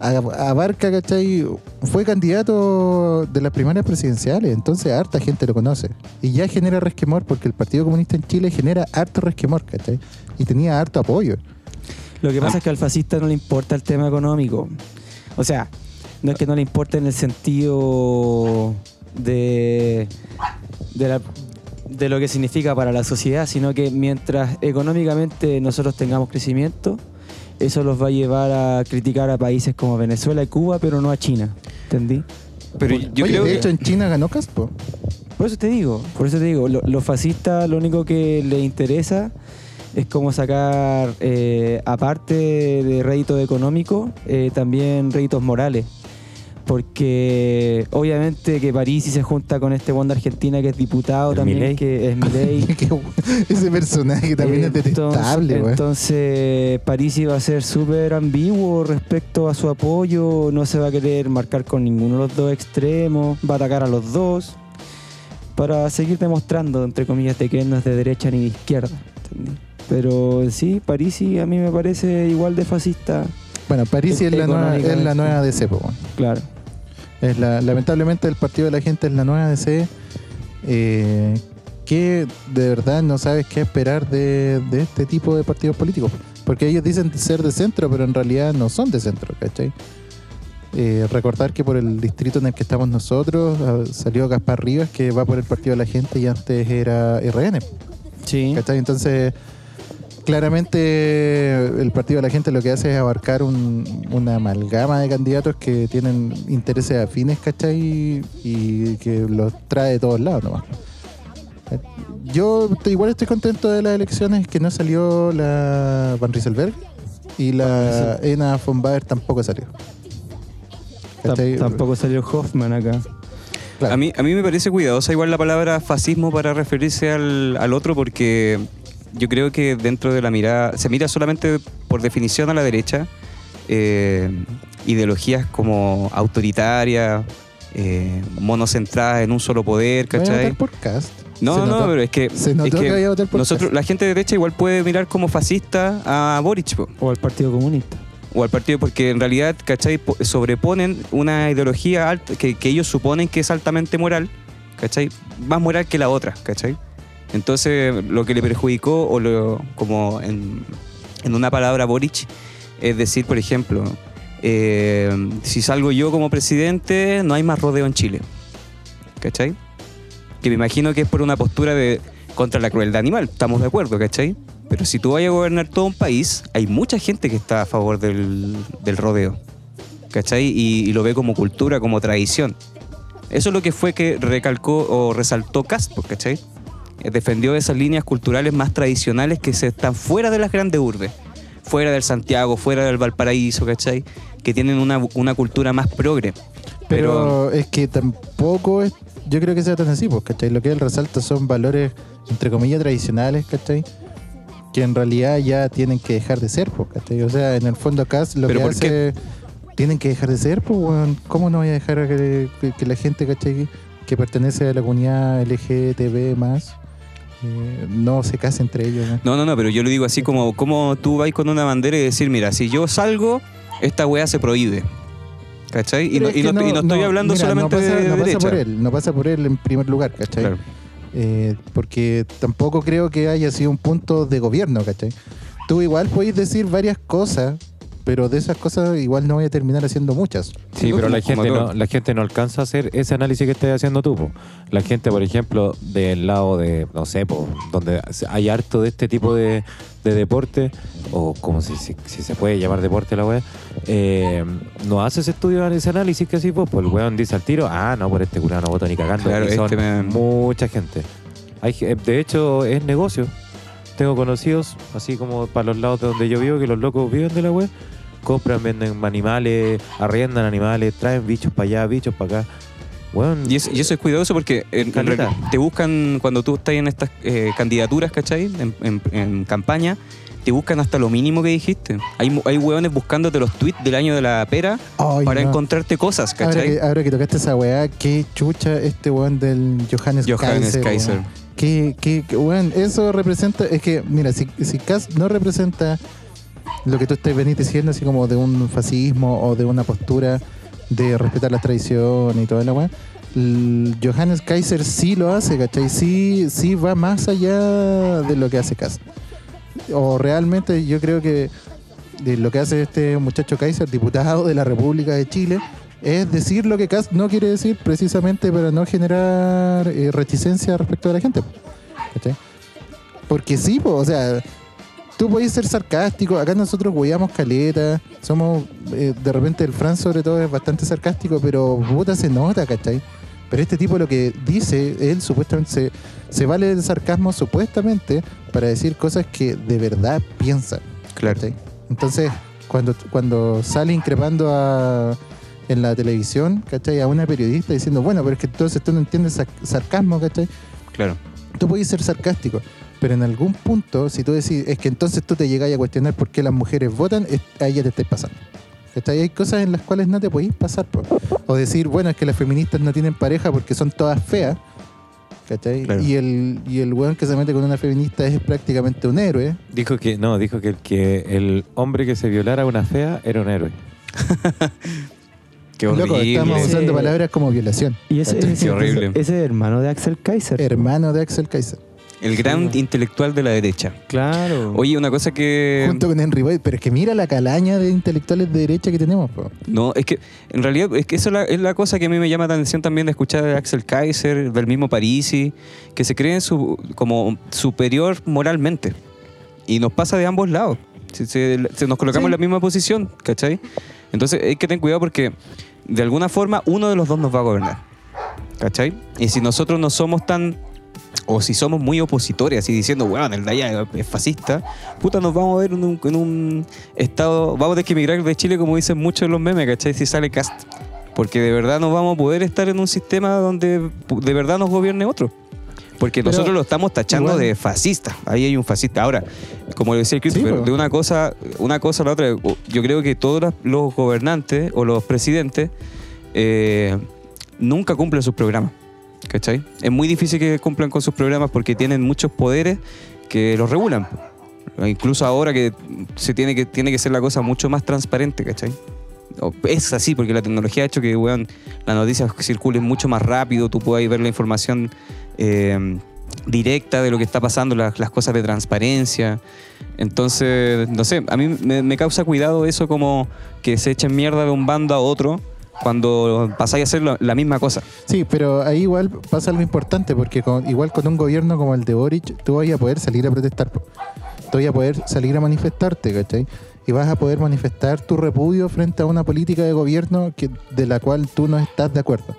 a- abarca, ¿cachai? Fue candidato de las primarias presidenciales, entonces harta gente lo conoce. Y ya genera resquemor porque el Partido Comunista en Chile genera harto resquemor, ¿cachai? Y tenía harto apoyo. Lo que pasa Ah. es que al fascista no le importa el tema económico. O sea, no es que no le importe en el sentido de, de, la- de lo que significa para la sociedad, sino que mientras económicamente nosotros tengamos crecimiento, eso los va a llevar a criticar a países como Venezuela y Cuba, pero no a China. ¿Entendí? Pero yo creo de que hecho en China ganó Caspo. Por eso te digo, por eso te digo, lo- los fascistas lo único que les interesa es como sacar, eh, aparte de rédito económico, eh, también réditos morales. Porque obviamente que París se junta con este de Argentina que es diputado ¿El también, que es Milei. <laughs> Ese personaje también Eh, es detestable, entonces, París iba a ser súper ambiguo respecto a su apoyo, no se va a querer marcar con ninguno de los dos extremos, va a atacar a los dos para seguir demostrando, entre comillas, de que él no es de derecha ni de izquierda. ¿entendí? Pero sí, Parisi a mí me parece igual de fascista, Bueno, París es la, nueva, es la nueva DC, claro. Es la, lamentablemente el partido de la gente es la nueva DC. eh, que de verdad no sabes qué esperar de, de este tipo de partidos políticos. Porque ellos dicen ser de centro, pero en realidad no son de centro, ¿cachai? Eh, recordar que por el distrito en el que estamos nosotros ah, salió Gaspar Rivas, que va por el partido de la gente y antes era RN. Sí. ¿Cachai? Entonces, claramente el partido de la gente lo que hace es abarcar un- una amalgama de candidatos que tienen intereses afines, ¿cachai? Y que los trae de todos lados nomás. Yo igual estoy contento de las elecciones que no salió la Van Rieselberg y la Ena von Baer tampoco salió. Tampoco salió Hoffman acá. Claro. A, mí, a mí me parece cuidadosa igual la palabra fascismo para referirse al, al otro porque yo creo que dentro de la mirada, se mira solamente por definición a la derecha, eh, ideologías como autoritarias, eh, monocentradas en un solo poder, Voy a ¿cachai? votar por Cast. No, Se no, notó. pero es que, Se es notó que había votar por nosotros, Cast. la gente de derecha igual puede mirar como fascista a Boric, po, O al Partido Comunista. o al partido, porque en realidad, ¿cachai? Po- Sobreponen una ideología alta, que, que ellos suponen que es altamente moral, ¿cachai? Más moral que la otra, ¿cachai? Entonces, lo que le perjudicó, o lo, como en, en una palabra Boric, es decir, por ejemplo, eh, si salgo yo como presidente, no hay más rodeo en Chile. ¿Cachai? Que me imagino que es por una postura de contra la crueldad animal, estamos de acuerdo, ¿cachai? Pero si tú vayas a gobernar todo un país, hay mucha gente que está a favor del, del rodeo, ¿cachai? Y, y lo ve como cultura, como tradición. Eso es lo que fue que recalcó o resaltó Castro, ¿cachai? Eh, Defendió esas líneas culturales más tradicionales que se están fuera de las grandes urbes, fuera del Santiago, fuera del Valparaíso, ¿cachai? Que tienen una, una cultura más progre. Pero es que tampoco es, yo creo que sea tan así, pues, ¿cachai? Lo que él resalta son valores, entre comillas, tradicionales, ¿cachai? Que en realidad ya tienen que dejar de ser, pues, ¿cachai? O sea, en el fondo Cas lo ¿Pero que hace, tienen que dejar de ser, pues, weón. ¿Cómo no voy a dejar que, que- que la gente, ¿cachai? Que pertenece a la comunidad LGTB más, eh, no se case entre ellos, ¿no? No, no, no, pero yo lo digo así como, como tú vas con una bandera y decir, mira, si yo salgo, esta weá se prohíbe. ¿Cachai? Y no, y que no, y no estoy hablando mira, solamente no pasa, de no pasa por él, no pasa por él en primer lugar, ¿cachai? Claro. Eh, porque tampoco creo que haya sido un punto de gobierno, ¿cachai? Tú igual podéis decir varias cosas, pero de esas cosas igual no voy a terminar haciendo muchas. Sí, pero la gente, no, la gente no alcanza a hacer ese análisis que estás haciendo tú. po. La gente, por ejemplo, del lado de, no sé, po, donde hay harto de este tipo de, de deporte, o como si, si, si se puede llamar deporte la weá, eh, no hace ese estudio, ese análisis que así, pues, pues el weón dice al tiro, ah, no, por este curado no voto ni cagando. Claro, y son este me- mucha gente. Hay, ge- de hecho, es negocio. Tengo conocidos, así como para los lados de donde yo vivo, que los locos viven de la web, compran, venden animales, arriendan animales, traen bichos para allá, bichos para acá. Bueno, Y, es- y eso es cuidadoso porque en- en Caleta. realidad te buscan, cuando tú estás en estas eh, candidaturas, ¿cachai? En, en- en campaña, te buscan hasta lo mínimo que dijiste. Hay, hay hueones buscándote los tweets del año de la pera Ay, para no. encontrarte cosas, Ahora ¿cachai? que, ahora que tocaste esa weá, qué chucha este weón del Johannes, Johannes Kaiser. Kaiser. Que, que, que, weón, eso representa, es que, mira, si, si Kass no representa lo que tú estás venís diciendo, así como de un fascismo o de una postura de respetar la tradición y toda la weá, Johannes Kaiser sí lo hace, ¿cachai? Sí, sí va más allá de lo que hace Kass. O realmente yo creo que de lo que hace este muchacho Kaiser, diputado de la República de Chile, es decir lo que Kass no quiere decir precisamente para no generar eh, reticencia respecto de la gente. ¿cachai? Porque sí, o sea, tú podés ser sarcástico, acá nosotros hueamos caleta, somos, eh, de repente el Fran sobre todo es bastante sarcástico, pero puta se nota, ¿cachai? Pero este tipo lo que dice, él supuestamente se, se vale del sarcasmo supuestamente para decir cosas que de verdad piensa. Claro. ¿cachai? Entonces, cuando, cuando sale increpando a, en la televisión, ¿cachai? A una periodista diciendo, bueno, pero es que entonces tú no entiendes sarcasmo, ¿cachai? Claro. Tú puedes ser sarcástico, pero en algún punto, si tú decís, es que entonces tú te llegáis a cuestionar por qué las mujeres votan, es- ahí ya te estáis pasando. ¿Cachai? Hay cosas en las cuales no te podéis pasar. po. O decir, bueno, es que las feministas no tienen pareja porque son todas feas. ¿Cachai? Claro. Y, el, y el weón que se mete con una feminista es prácticamente un héroe. dijo que, no, dijo que el, que el hombre que se violara a una fea era un héroe. <laughs> Qué Loco, horrible. estamos Ese- usando palabras como violación. Y ese, <laughs> Qué horrible. ese- ese es hermano de Axel Kaiser. Hermano de Axel Kaiser. El gran Sí. intelectual de la derecha. Claro. Oye, una cosa que... Junto con Henry Boyd. Pero es que mira la calaña de intelectuales de derecha que tenemos. po. No, es que en realidad es que eso es la, es la cosa que a mí me llama la atención también de escuchar de Axel Kaiser, del mismo Parisi, que se creen su, como superior moralmente. Y nos pasa de ambos lados. Se, se- se nos colocamos Sí. en la misma posición, ¿cachai? Entonces hay que tener cuidado porque de alguna forma uno de los dos nos va a gobernar. ¿Cachai? Y si nosotros no somos tan o si somos muy opositores, así diciendo, weón, el de allá es fascista, puta, nos vamos a ver en un, en un estado, vamos a tener que emigrar de Chile, como dicen muchos los memes, ¿cachai? Si sale cast. Porque de verdad no vamos a poder estar en un sistema donde de verdad nos gobierne otro. Porque Pero nosotros lo estamos tachando de fascista. Ahí hay un fascista. Ahora, como lo decía el Christopher, po. de una cosa, una cosa a la otra, yo creo que todos los- los gobernantes o los presidentes eh, nunca cumplen sus programas. ¿Cachai? Es muy difícil que cumplan con sus programas porque tienen muchos poderes que los regulan. Incluso ahora que se tiene que, tiene que ser la cosa mucho más transparente, ¿cachai? Es así, porque la tecnología ha hecho que weón, las noticias circulen mucho más rápido, tú puedas ver la información eh, directa de lo que está pasando, las, las cosas de transparencia. Entonces, no sé, a mí me, me causa cuidado eso como que se echen mierda de un bando a otro cuando pasáis a hacer lo- la misma cosa. Sí, pero ahí igual pasa algo importante, porque con- igual con un gobierno como el de Boric, tú vas a poder salir a protestar. Tú vas a poder salir a manifestarte, ¿cachai? Y vas a poder manifestar tu repudio frente a una política de gobierno que, de la cual tú no estás de acuerdo.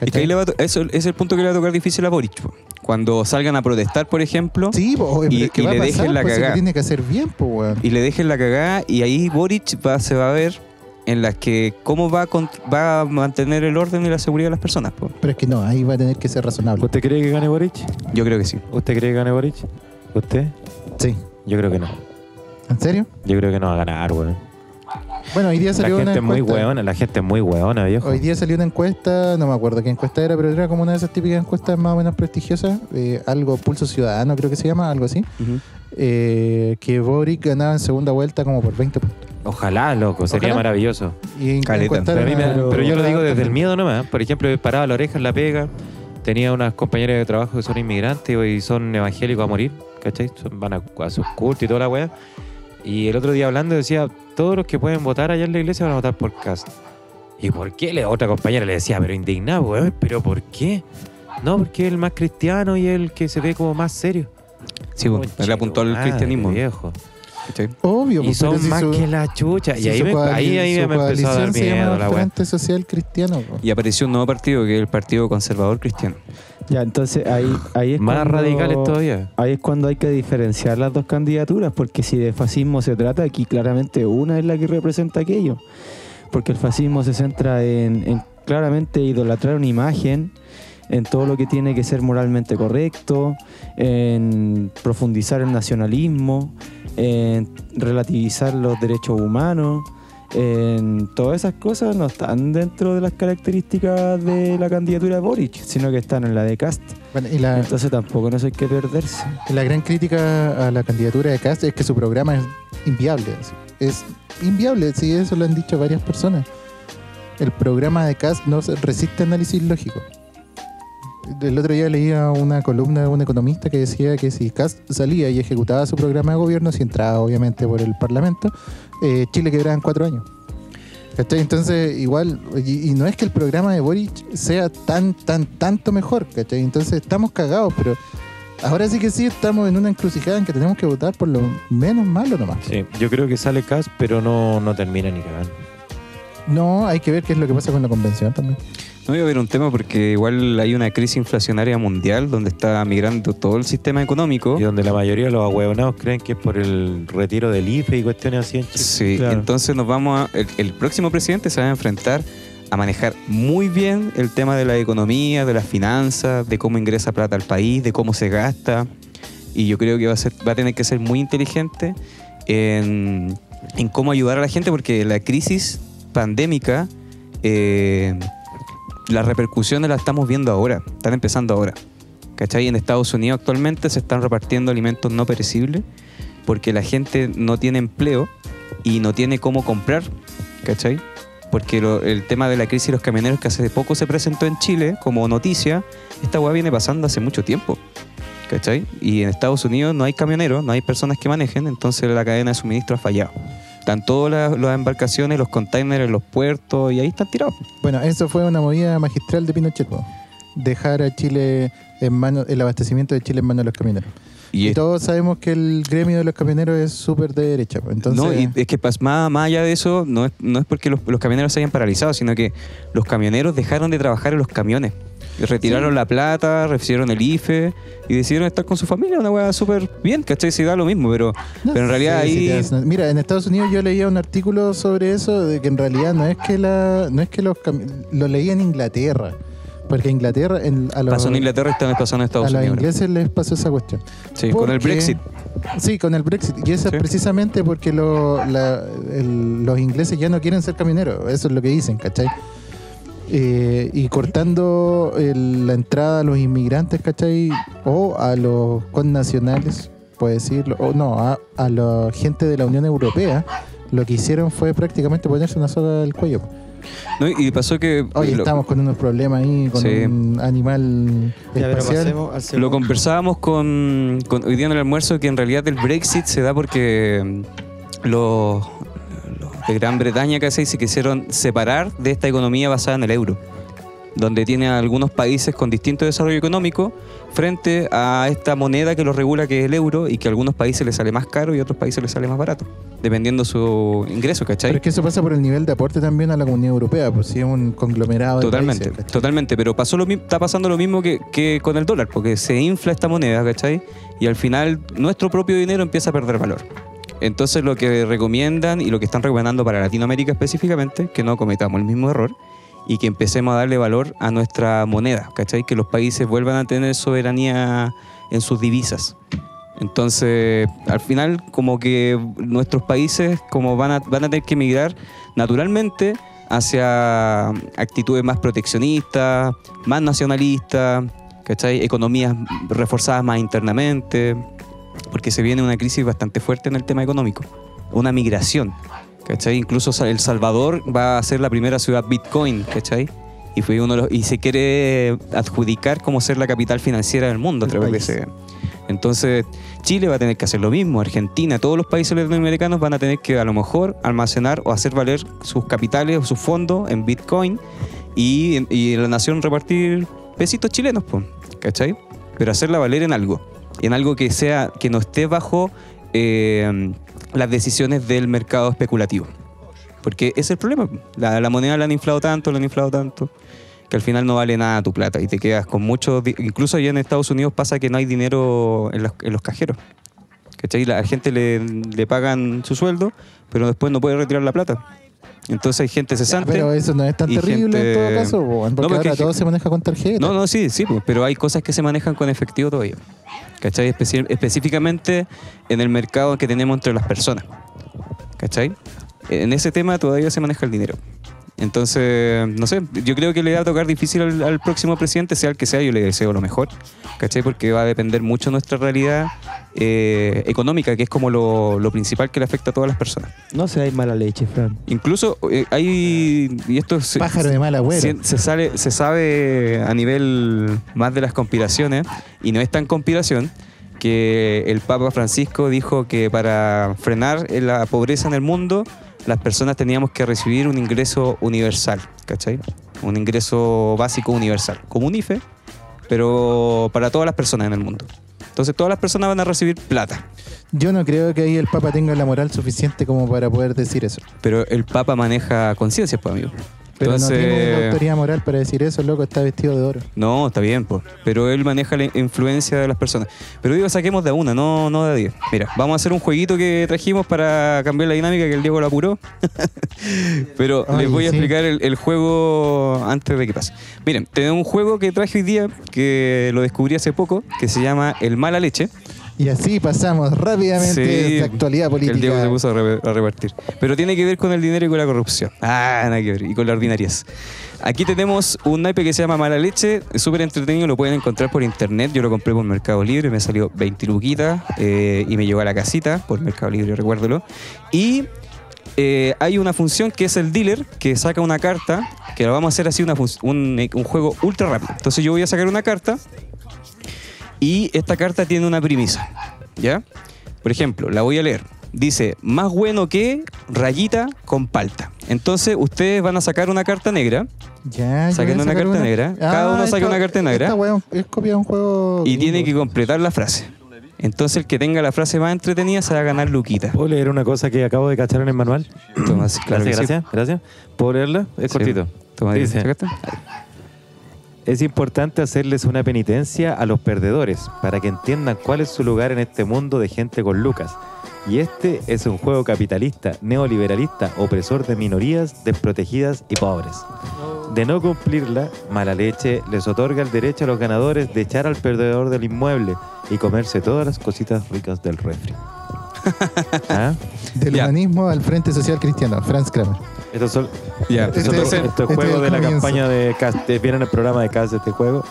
Y que ahí le va a eso es el punto que le va a tocar difícil a Boric. po. Cuando salgan a protestar, por ejemplo, Sí, po, Y- le dejen la pues, si lo cagá. tiene que hacer bien, weón. y le dejen la cagada, y ahí Boric va, se va a ver en las que cómo va a, con- va a mantener el orden y la seguridad de las personas. po. Pero es que no, ahí va a tener que ser razonable. ¿Usted cree que gane Boric? Yo creo que sí. ¿Usted cree que gane Boric? ¿Usted? Sí. Yo creo que no. ¿En serio? Yo creo que no va a ganar, weón. Bueno, hoy día La salió una gente es muy encuesta. weona, la gente es muy weona, viejo. Hoy día salió una encuesta, no me acuerdo qué encuesta era, pero era como una de esas típicas encuestas más o menos prestigiosas, eh, algo Pulso Ciudadano creo que se llama, algo así, eh, que Boric ganaba en segunda vuelta como por 20 puntos. Ojalá, loco, sería Ojalá. maravilloso. Y Caleta. Pero, a mí me- a- pero yo lo digo desde el miedo nomás. Por ejemplo, paraba la oreja en la pega, tenía unas compañeras de trabajo que son inmigrantes y son evangélicos a morir, ¿cachai? Son- van a, a sus cultos y toda la weá. Y el otro día hablando decía, todos los que pueden votar allá en la iglesia van a votar por Cast. ¿Y por qué? Le, otra compañera le decía, pero indignado, weón, ¿pero por qué? No, porque es el más cristiano y el que se ve como más serio. Sí, él apuntó al cristianismo. viejo. ¿cachai? Obvio, Y pues, son si más su- que la chucha. si y ahí me, ahí, ahí su me empezó a dar coalición se miedo llama la weá. Frente Social Cristiano. Y apareció un nuevo partido que es el Partido Conservador Cristiano. Ya, entonces ahí, ahí es Más cuando- radicales todavía. Ahí es cuando hay que diferenciar las dos candidaturas, porque si de fascismo se trata, aquí claramente una es la que representa aquello. Porque el fascismo se centra en, en claramente idolatrar una imagen, en todo lo que tiene que ser moralmente correcto, en profundizar el nacionalismo, en relativizar los derechos humanos. En todas esas cosas no están dentro de las características de la candidatura de Boric, sino que están en la de Cast. Bueno, y la, Entonces tampoco no hay que perderse. la gran crítica a la candidatura de Cast es que su programa es inviable. Es inviable, sí, eso lo han dicho varias personas. El programa de Cast no resiste análisis lógico. El otro día leía una columna de un economista que decía que si Cast salía y ejecutaba su programa de gobierno, si entraba obviamente por el Parlamento, eh, Chile quebraba en cuatro años. ¿Cachai? Entonces, igual, y, y no es que el programa de Boric sea tan, tan, tanto mejor, ¿cachai? Entonces estamos cagados, pero ahora sí que sí estamos en una encrucijada en que tenemos que votar por lo menos malo nomás. Sí, yo creo que sale Cas, pero no, no termina ni cagando. No, hay que ver qué es lo que pasa con la convención también. No voy a ver un tema porque igual hay una crisis inflacionaria mundial donde está migrando todo el sistema económico. Y donde la mayoría de los ahueonados creen que es por el retiro del IFE y cuestiones así en Chile. Sí, Claro. entonces nos vamos a. El, el próximo presidente se va a enfrentar a manejar muy bien el tema de la economía, de las finanzas, de cómo ingresa plata al país, de cómo se gasta. Y yo creo que va a, ser, va a tener que ser muy inteligente en, en cómo ayudar a la gente, porque la crisis pandémica, eh, las repercusiones las estamos viendo ahora, están empezando ahora. ¿Cachai? En Estados Unidos actualmente se están repartiendo alimentos no perecibles porque la gente no tiene empleo y no tiene cómo comprar, ¿cachai? Porque el tema de la crisis de los camioneros que hace poco se presentó en Chile como noticia, esta weá viene pasando hace mucho tiempo, ¿cachai? Y en Estados Unidos no hay camioneros, no hay personas que manejen, entonces la cadena de suministro ha fallado. Están todas las, las embarcaciones, los containers en los puertos y ahí están tirados. Bueno, eso fue una movida magistral de Pinochet, po. dejar a Chile en manos, el abastecimiento de Chile en manos de los camioneros. Y todos sabemos que el gremio de los camioneros es súper de derecha. Entonces, no, y es que más, más allá de eso, no es, no es porque los, los camioneros se hayan paralizado, sino que los camioneros dejaron de trabajar en los camiones. Retiraron la plata, recibieron el IFE y decidieron estar con su familia, una weá súper bien, ¿cachai? Si da lo mismo, pero, No pero en realidad ahí... Mira, en Estados Unidos yo leía un artículo sobre eso, de que en realidad no es que la, no es que los lo leía en Inglaterra, porque Inglaterra en, a los, Pasó en Inglaterra y pasando en a Estados los Unidos. ingleses les pasó esa cuestión. Sí, con el Brexit. Sí, con el Brexit. Y eso Sí. es precisamente porque lo- la- el- los ingleses ya no quieren ser camioneros. Eso es lo que dicen, ¿cachai? Eh, y cortando el- la entrada a los inmigrantes, ¿cachai? O a los connacionales, puede decirlo. O no, a, a la gente de la Unión Europea. Lo que hicieron fue prácticamente ponerse una soga al cuello. ¿no? Y pasó que... Oye, lo- estamos con unos problemas ahí, con Sí. un animal Ya, pero espacial. pasemos al Lo conversábamos con, con- hoy día en el almuerzo que en realidad el Brexit se da porque los de Gran Bretaña casi se quisieron separar de esta economía basada en el euro, donde tiene algunos países con distinto desarrollo económico frente a esta moneda que los regula que es el euro y que a algunos países les sale más caro y a otros países les sale más barato, dependiendo su ingreso, ¿cachai? Pero es que eso pasa por el nivel de aporte también a la Comunidad Europea, pues si es un conglomerado de Totalmente, países, ¿cachai? totalmente, pero pasó lo, está pasando lo mismo que, que con el dólar, porque se infla esta moneda, ¿cachai? Y al final nuestro propio dinero empieza a perder valor. Entonces lo que recomiendan y lo que están recomendando para Latinoamérica específicamente, que no cometamos el mismo error y que empecemos a darle valor a nuestra moneda, ¿cachai? Que los países vuelvan a tener soberanía en sus divisas. Entonces, al final, como que nuestros países como van a, van a tener que migrar naturalmente hacia actitudes más proteccionistas, más nacionalistas, ¿cachai? Economías reforzadas más internamente, porque se viene una crisis bastante fuerte en el tema económico, una migración, ¿cachai? Incluso El Salvador va a ser la primera ciudad Bitcoin, ¿cachai? Y, fue uno de los- y se quiere adjudicar como ser la capital financiera del mundo a través de ese, entonces, Chile va a tener que hacer lo mismo, Argentina, todos los países latinoamericanos van a tener que a lo mejor almacenar o hacer valer sus capitales o sus fondos en Bitcoin y, y la nación repartir pesitos chilenos, pues, ¿cachai? Pero hacerla valer en algo, en algo que sea, que no esté bajo eh, las decisiones del mercado especulativo. Porque ese es el problema. La, la moneda la han inflado tanto, la han inflado tanto, que al final no vale nada tu plata y te quedas con mucho. Incluso allá en Estados Unidos pasa que no hay dinero en los, en los cajeros. ¿Cachai? La gente le, le pagan su sueldo, pero después no puede retirar la plata. Entonces hay gente cesante. Pero eso no es tan terrible gente- en todo caso, po, porque No, porque ahora hay todo se maneja con tarjeta. No, no, sí, sí, pero hay cosas que se manejan con efectivo todavía. ¿Cachai? Específicamente en el mercado que tenemos entre las personas. ¿Cachai? En ese tema todavía se maneja el dinero. Entonces, no sé, yo creo que le va a tocar difícil al, al próximo presidente, sea el que sea, yo le deseo lo mejor, ¿cachai? Porque va a depender mucho nuestra realidad eh, económica, que es como lo, lo principal que le afecta a todas las personas. No se hay mala leche, Fran. Incluso eh, hay, y esto se, Pájaro de mal agüero. se, se sale- se sabe a nivel más de las conspiraciones, y no es tan conspiración, que el Papa Francisco dijo que para frenar la pobreza en el mundo, las personas teníamos que recibir un ingreso universal, ¿cachai? Un ingreso básico universal, como un IFE, pero para todas las personas en el mundo. Entonces todas las personas van a recibir plata, Yo no creo que ahí el Papa tenga la moral suficiente como para poder decir eso. pero el Papa maneja conciencia, pues amigo. Pero no tiene Entonces- autoridad moral para decir eso, loco, está vestido de oro. No, está bien, pues. Pero él maneja la influencia de las personas. Pero digo, saquemos de una, no, no de a diez. Mira, vamos a hacer un jueguito que trajimos para cambiar la dinámica que el Diego lo apuró. <laughs> Pero Ay, les voy a sí. explicar el, el juego antes de que pase. Miren, tenemos un juego que traje hoy día, que lo descubrí hace poco, que se llama El Mala Leche. Y así pasamos rápidamente Sí, de actualidad que política. El Diego se puso a, re- a repartir. Pero tiene que ver con el dinero y con la corrupción. Ah, nada que ver. Y con la ordinariez. Aquí tenemos un naipe que se llama Mala Leche. Es súper entretenido. Lo pueden encontrar por internet. Yo lo compré por Mercado Libre. Me salió 20 luquitas. eh, y me llegó a la casita por Mercado Libre, recuérdelo. Y eh, hay una función que es el dealer que saca una carta. Que lo vamos a hacer así una un, un juego ultra rápido. Entonces yo voy a sacar una carta. Y esta carta tiene una premisa. ¿Ya? Por ejemplo, la voy a leer. Dice, más bueno que rayita con palta. Entonces, ustedes van a sacar una carta negra Ya, Saquen una carta negra. Cada uno saca una carta negra. Esta weá es copia de un juego. y tiene que completar la frase. Entonces, el que tenga la frase más entretenida se va a ganar Luquita. ¿Puedo leer una cosa que acabo de cachar en el manual? Tomás, claro gracias, que sí. gracias, gracias. ¿Puedo leerla? Es Sí. cortito. Toma, Dice, ¿sacaste? Es importante hacerles una penitencia a los perdedores para que entiendan cuál es su lugar en este mundo de gente con lucas. Y este es un juego capitalista, neoliberalista, opresor de minorías, desprotegidas y pobres. De no cumplirla, mala leche les otorga el derecho a los ganadores de echar al perdedor del inmueble y comerse todas las cositas ricas del refri. ¿Ah? Del Ya. humanismo al Frente Social Cristiano, Franz Kramer. Estos son, Ya, estos Este- son entonces, estos este juegos es el de la campaña de Cast. eh, ¿Vieron el programa de Cast de este juego?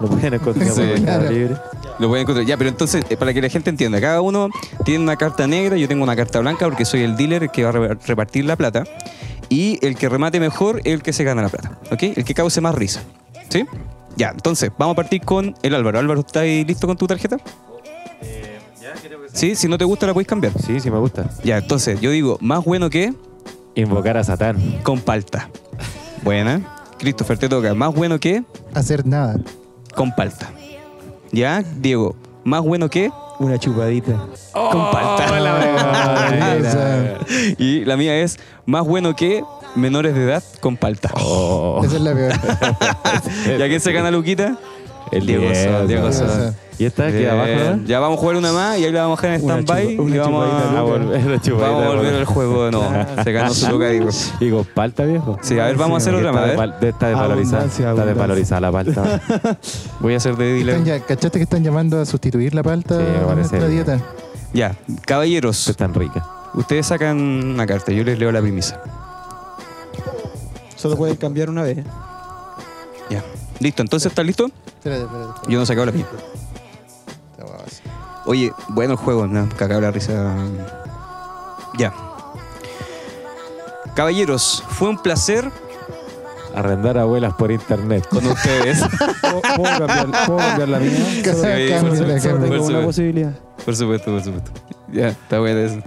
Lo pueden encontrar Sí. por Claro. Libre. lo a encontrar. Ya, pero entonces, eh, para que la gente entienda, cada uno tiene una carta negra, yo tengo una carta blanca porque soy el dealer que va a re- repartir la plata. Y el que remate mejor es el que se gana la plata. ¿Ok? El que cause más risa. ¿Sí? Ya, entonces, vamos a partir con el Álvaro. Álvaro, ¿estás listo con tu tarjeta? Sí, si no te gusta la puedes cambiar. Sí, sí me gusta. Ya, entonces, yo digo, más bueno que Invocar a Satán. con palta. Buena. Christopher, te toca. Más bueno que Hacer nada. con palta. Ya, Diego, más bueno que Una chupadita. con palta. Ah, esa, <laughs> Y la mía es más bueno que menores de edad con palta. Oh. esa es la peor. <laughs> ¿Ya quién se gana Luquita? El Diego Sosa, Diego Sosa. Sosa. Y esta aquí abajo, ¿no? Ya vamos a jugar una más y ahí la vamos a dejar en Una stand-by. chupa- una y vamos chupadita, a, A volver la chupadita vamos a de volver al juego. No, <laughs> se ganó su luca, digo. Y con palta, viejo. Sí, a ver, vamos a hacer otra más. a ver. desval- está desvalorizada. Abundancia, Está abundancia. desvalorizada la palta. <laughs> Voy a hacer de Están dealer. ya- ¿Cachaste que están llamando a sustituir la palta Sí, me en parece nuestra bien. dieta? Ya, caballeros, es tan rica. ustedes sacan una carta, yo les leo la premisa. Solo pueden cambiar una vez. Ya. Listo, entonces, ¿estás listo? Espérate, espérate. espérate. Yo no he sacado la así. Oye, bueno el juego, no, cagado la risa. Ya. Caballeros, fue un placer Arrendar abuelas por internet. con ustedes. <laughs> ¿Puedo, puedo cambiar, puedo cambiar la mía? <laughs> Solo, Sí, por solo supuesto. tengo Por una supuesto. posibilidad. por supuesto, por supuesto. Ya, está bueno eso.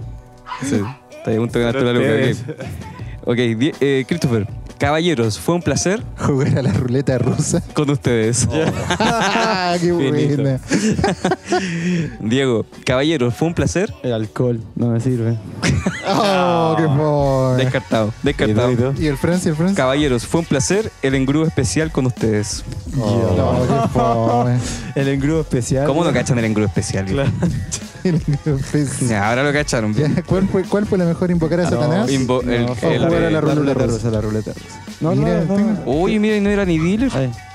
Sí, está bien, ganaste la luca. Ustedes. Ok, Ok, di- eh, Christopher, caballeros, fue un placer Jugar a la ruleta rusa. con ustedes. ¡Ah, <laughs> <laughs> qué buena! <laughs> Diego, caballeros, fue un placer. El alcohol no me sirve. ¡Oh, qué fome! Descartado, ¿Y descartado. tú, y tú? ¿Y el Francia, el Francia? Caballeros, fue un placer el engrudo especial con ustedes. Oh. No, qué. El engrudo especial. ¿Cómo no cachan el engrudo especial? viejo? Ahora lo cacharon. Ya, ¿Cuál fue, ¿Cuál fue la mejor? ¿Invocar a No, Satanás? Invo- el- el- jugar a la ruleta rusa. la ruleta rusa. No, Mira, no, no. Oye, mira, y no era ni dealer.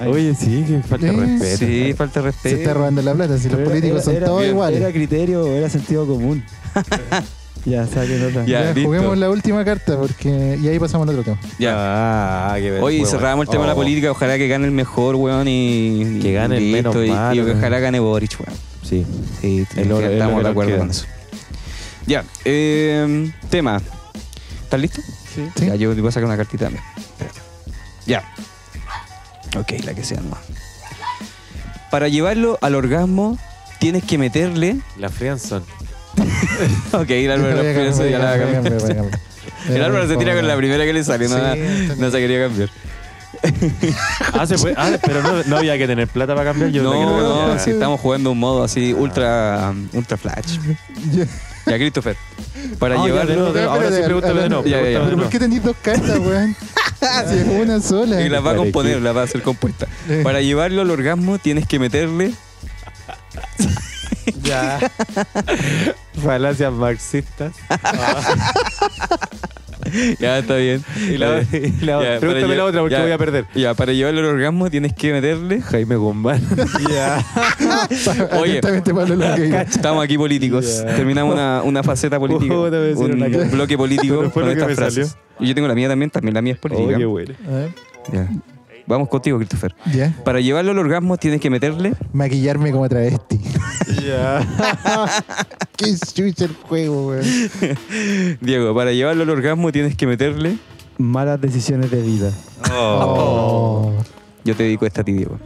Oye, sí, que falta de Eh, respeto. Sí, falta de Se respeto. está robando la plata. Si los políticos era- son era- todos era- iguales. Era criterio, era sentido común. <laughs> ya, saque nota. Ya. Ya, juguemos la última carta porque y ahí pasamos al otro tema. Ya. Ah, qué ver- Oye, muy cerramos el tema de la Oh, política. Ojalá que gane el mejor, weón. Y, Que gane el y menos y- malo, Y, weón. ojalá gane Boric, weón. Sí. Sí, Es lo- ya es lo estamos que de nos acuerdo queda. con eso. Ya, eh, tema. ¿Estás listo? Sí. Sí. Ya, yo te voy a sacar una cartita también. Espérate. Ya. Ok, la que sea nomás. Para llevarlo al orgasmo, tienes que meterle. La Frianson. <laughs> Ok, el a la <laughs> ya la va a cambiar. El Álvaro se tira con la primera que le sale, no, Sí, no, está no se quería cambiar. Ah, se puede. Ah, pero no, no había que tener plata para cambiar. Yo no, no, si estamos jugando un modo así ultra, ultra flash. Ya. Ya, Christopher. Para Ah, ya, llevarlo. nuevo. Ahora sí, pregúntame de. Ya, ya, ya. de ¿Pero por qué tenéis dos cartas, weón? <laughs> si es una sola. Y las va a ¿Para componer, las va a hacer compuesta. Eh. Para llevarlo al orgasmo tienes que meterle. <laughs> Ya. <laughs> Falacias marxistas. <laughs> Ya, está bien. Y la, y la- Ya, pregúntame la otra porque ya. voy a perder. Ya, para llevarlo al orgasmo tienes que meterle. Jaime Guzmán. <laughs> ya. <laughs> Oye. Estamos aquí políticos. Ya. Terminamos una, una faceta política. Un bloque político Pero fue con lo que estas me frases. Y yo tengo la mía también, también la mía es política. Oh, qué bueno. A ver, Ya. Vamos contigo, Christopher. Para llevarlo al orgasmo tienes que meterle. Maquillarme como travesti. Ya. <laughs> Qué chucha el juego, weón. <laughs> Diego, para llevarlo al orgasmo tienes que meterle. Malas decisiones de vida. Oh. Yo te dedico esta a ti, Diego.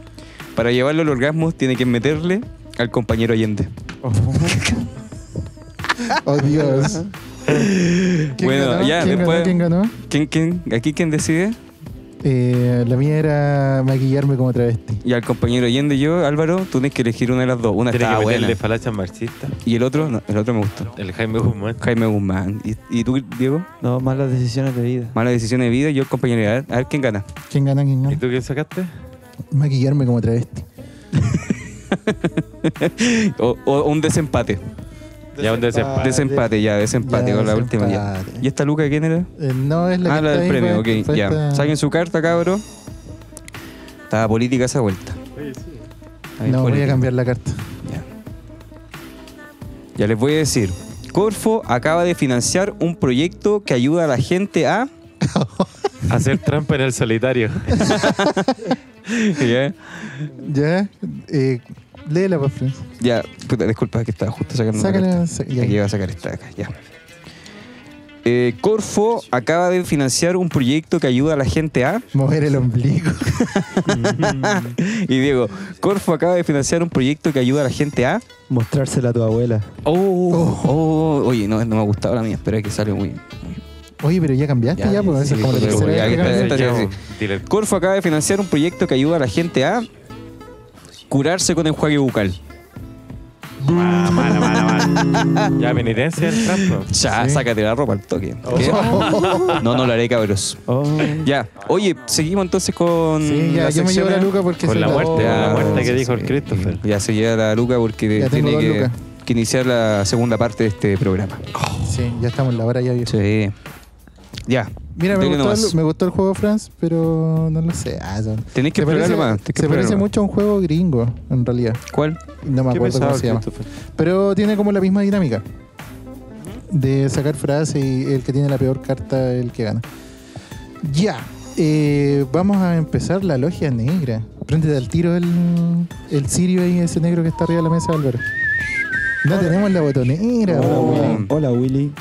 Para llevarlo al orgasmo tienes que meterle al compañero Allende. Oh, <laughs> Dios. ¿Quién Bueno, ganó? ya, ¿Quién después- ganó? ¿Quién ganó? ¿Quién, quién, ¿Aquí quién decide? Eh, la mía era maquillarme como travesti. Y al compañero Allende y yo, Álvaro, tú tienes que elegir una de las dos. Una Tiene estaba que buena. meterle falacias marxistas. Y el otro, no, el otro me gustó. El Jaime Guzmán. Jaime Guzmán. ¿Y, y tú, Diego? No, malas decisiones de vida. Mala decisión de vida y yo el compañero. A ver, a ver quién gana. ¿Quién gana? ¿Quién ¿Y gana? tú qué sacaste? Maquillarme como travesti. <laughs> O, o un desempate. Ya un desempate. Desempate, ya, desempate Ya, con la última. Ya. ¿Y esta luca quién era? Eh, no es la ah, que la del premio, fue- ok, ya. esta- Saquen su carta, cabro. Estaba política esa vuelta. No, voy a política. cambiar la carta. Ya. Ya les voy a decir. Corfo acaba de financiar un proyecto que ayuda a la gente a. <laughs> Hacer trampa en el solitario. <laughs> ya, Ya, eh, léela, pues, Franz. ya, puta, disculpa que estaba justo sacando una carta. Sácala. sa- ya. Aquí va a sacar esta de acá, ya. Eh, Corfo acaba de financiar un proyecto que ayuda a la gente a. Mover el ombligo. <laughs> Y Diego, Corfo acaba de financiar un proyecto que ayuda a la gente a. Mostrársela a tu abuela. Oh, oh, oye, no, no me ha gustado la mía, espera que sale muy. muy- Oye, pero ya cambiaste, ya, Ya, pues. sí, esa es como la pero tercera ya Dile- Corfo acaba de financiar un proyecto que ayuda a la gente a curarse con enjuague bucal. Mala, mala, mala, mala. <laughs> Ya, penitencia el trampo. Ya, Sí. sácate la ropa al toque. ¿Qué? No, no lo haré, cabros. Oh. Ya, oye, seguimos entonces con. Sí, ya, la yo me llevo la sección. luca porque Con se la muerte, con la Ya, muerte que dijo sí. el Christopher. Ya se lleva la luca porque Ya tengo tiene dos que, lucas. que iniciar la segunda parte de este programa. Sí, ya estamos en la hora ya, viejo. Sí. Ya. Mira, me gustó, el, me gustó el juego, Franz, pero no lo sé. Ah, son- Tenéis que explorarlo más. tenés que se parece más. mucho a un juego gringo, en realidad. ¿Cuál? No me ¿Qué acuerdo cómo se llama. Pero tiene como la misma dinámica. De sacar frases y el que tiene la peor carta el que gana. Ya. eh, vamos a empezar la logia negra. Préndete al tiro el, el sirio ahí, ese negro que está arriba de la mesa, Álvaro. No tenemos la botonera, Hola. Willy. Hola, Willy.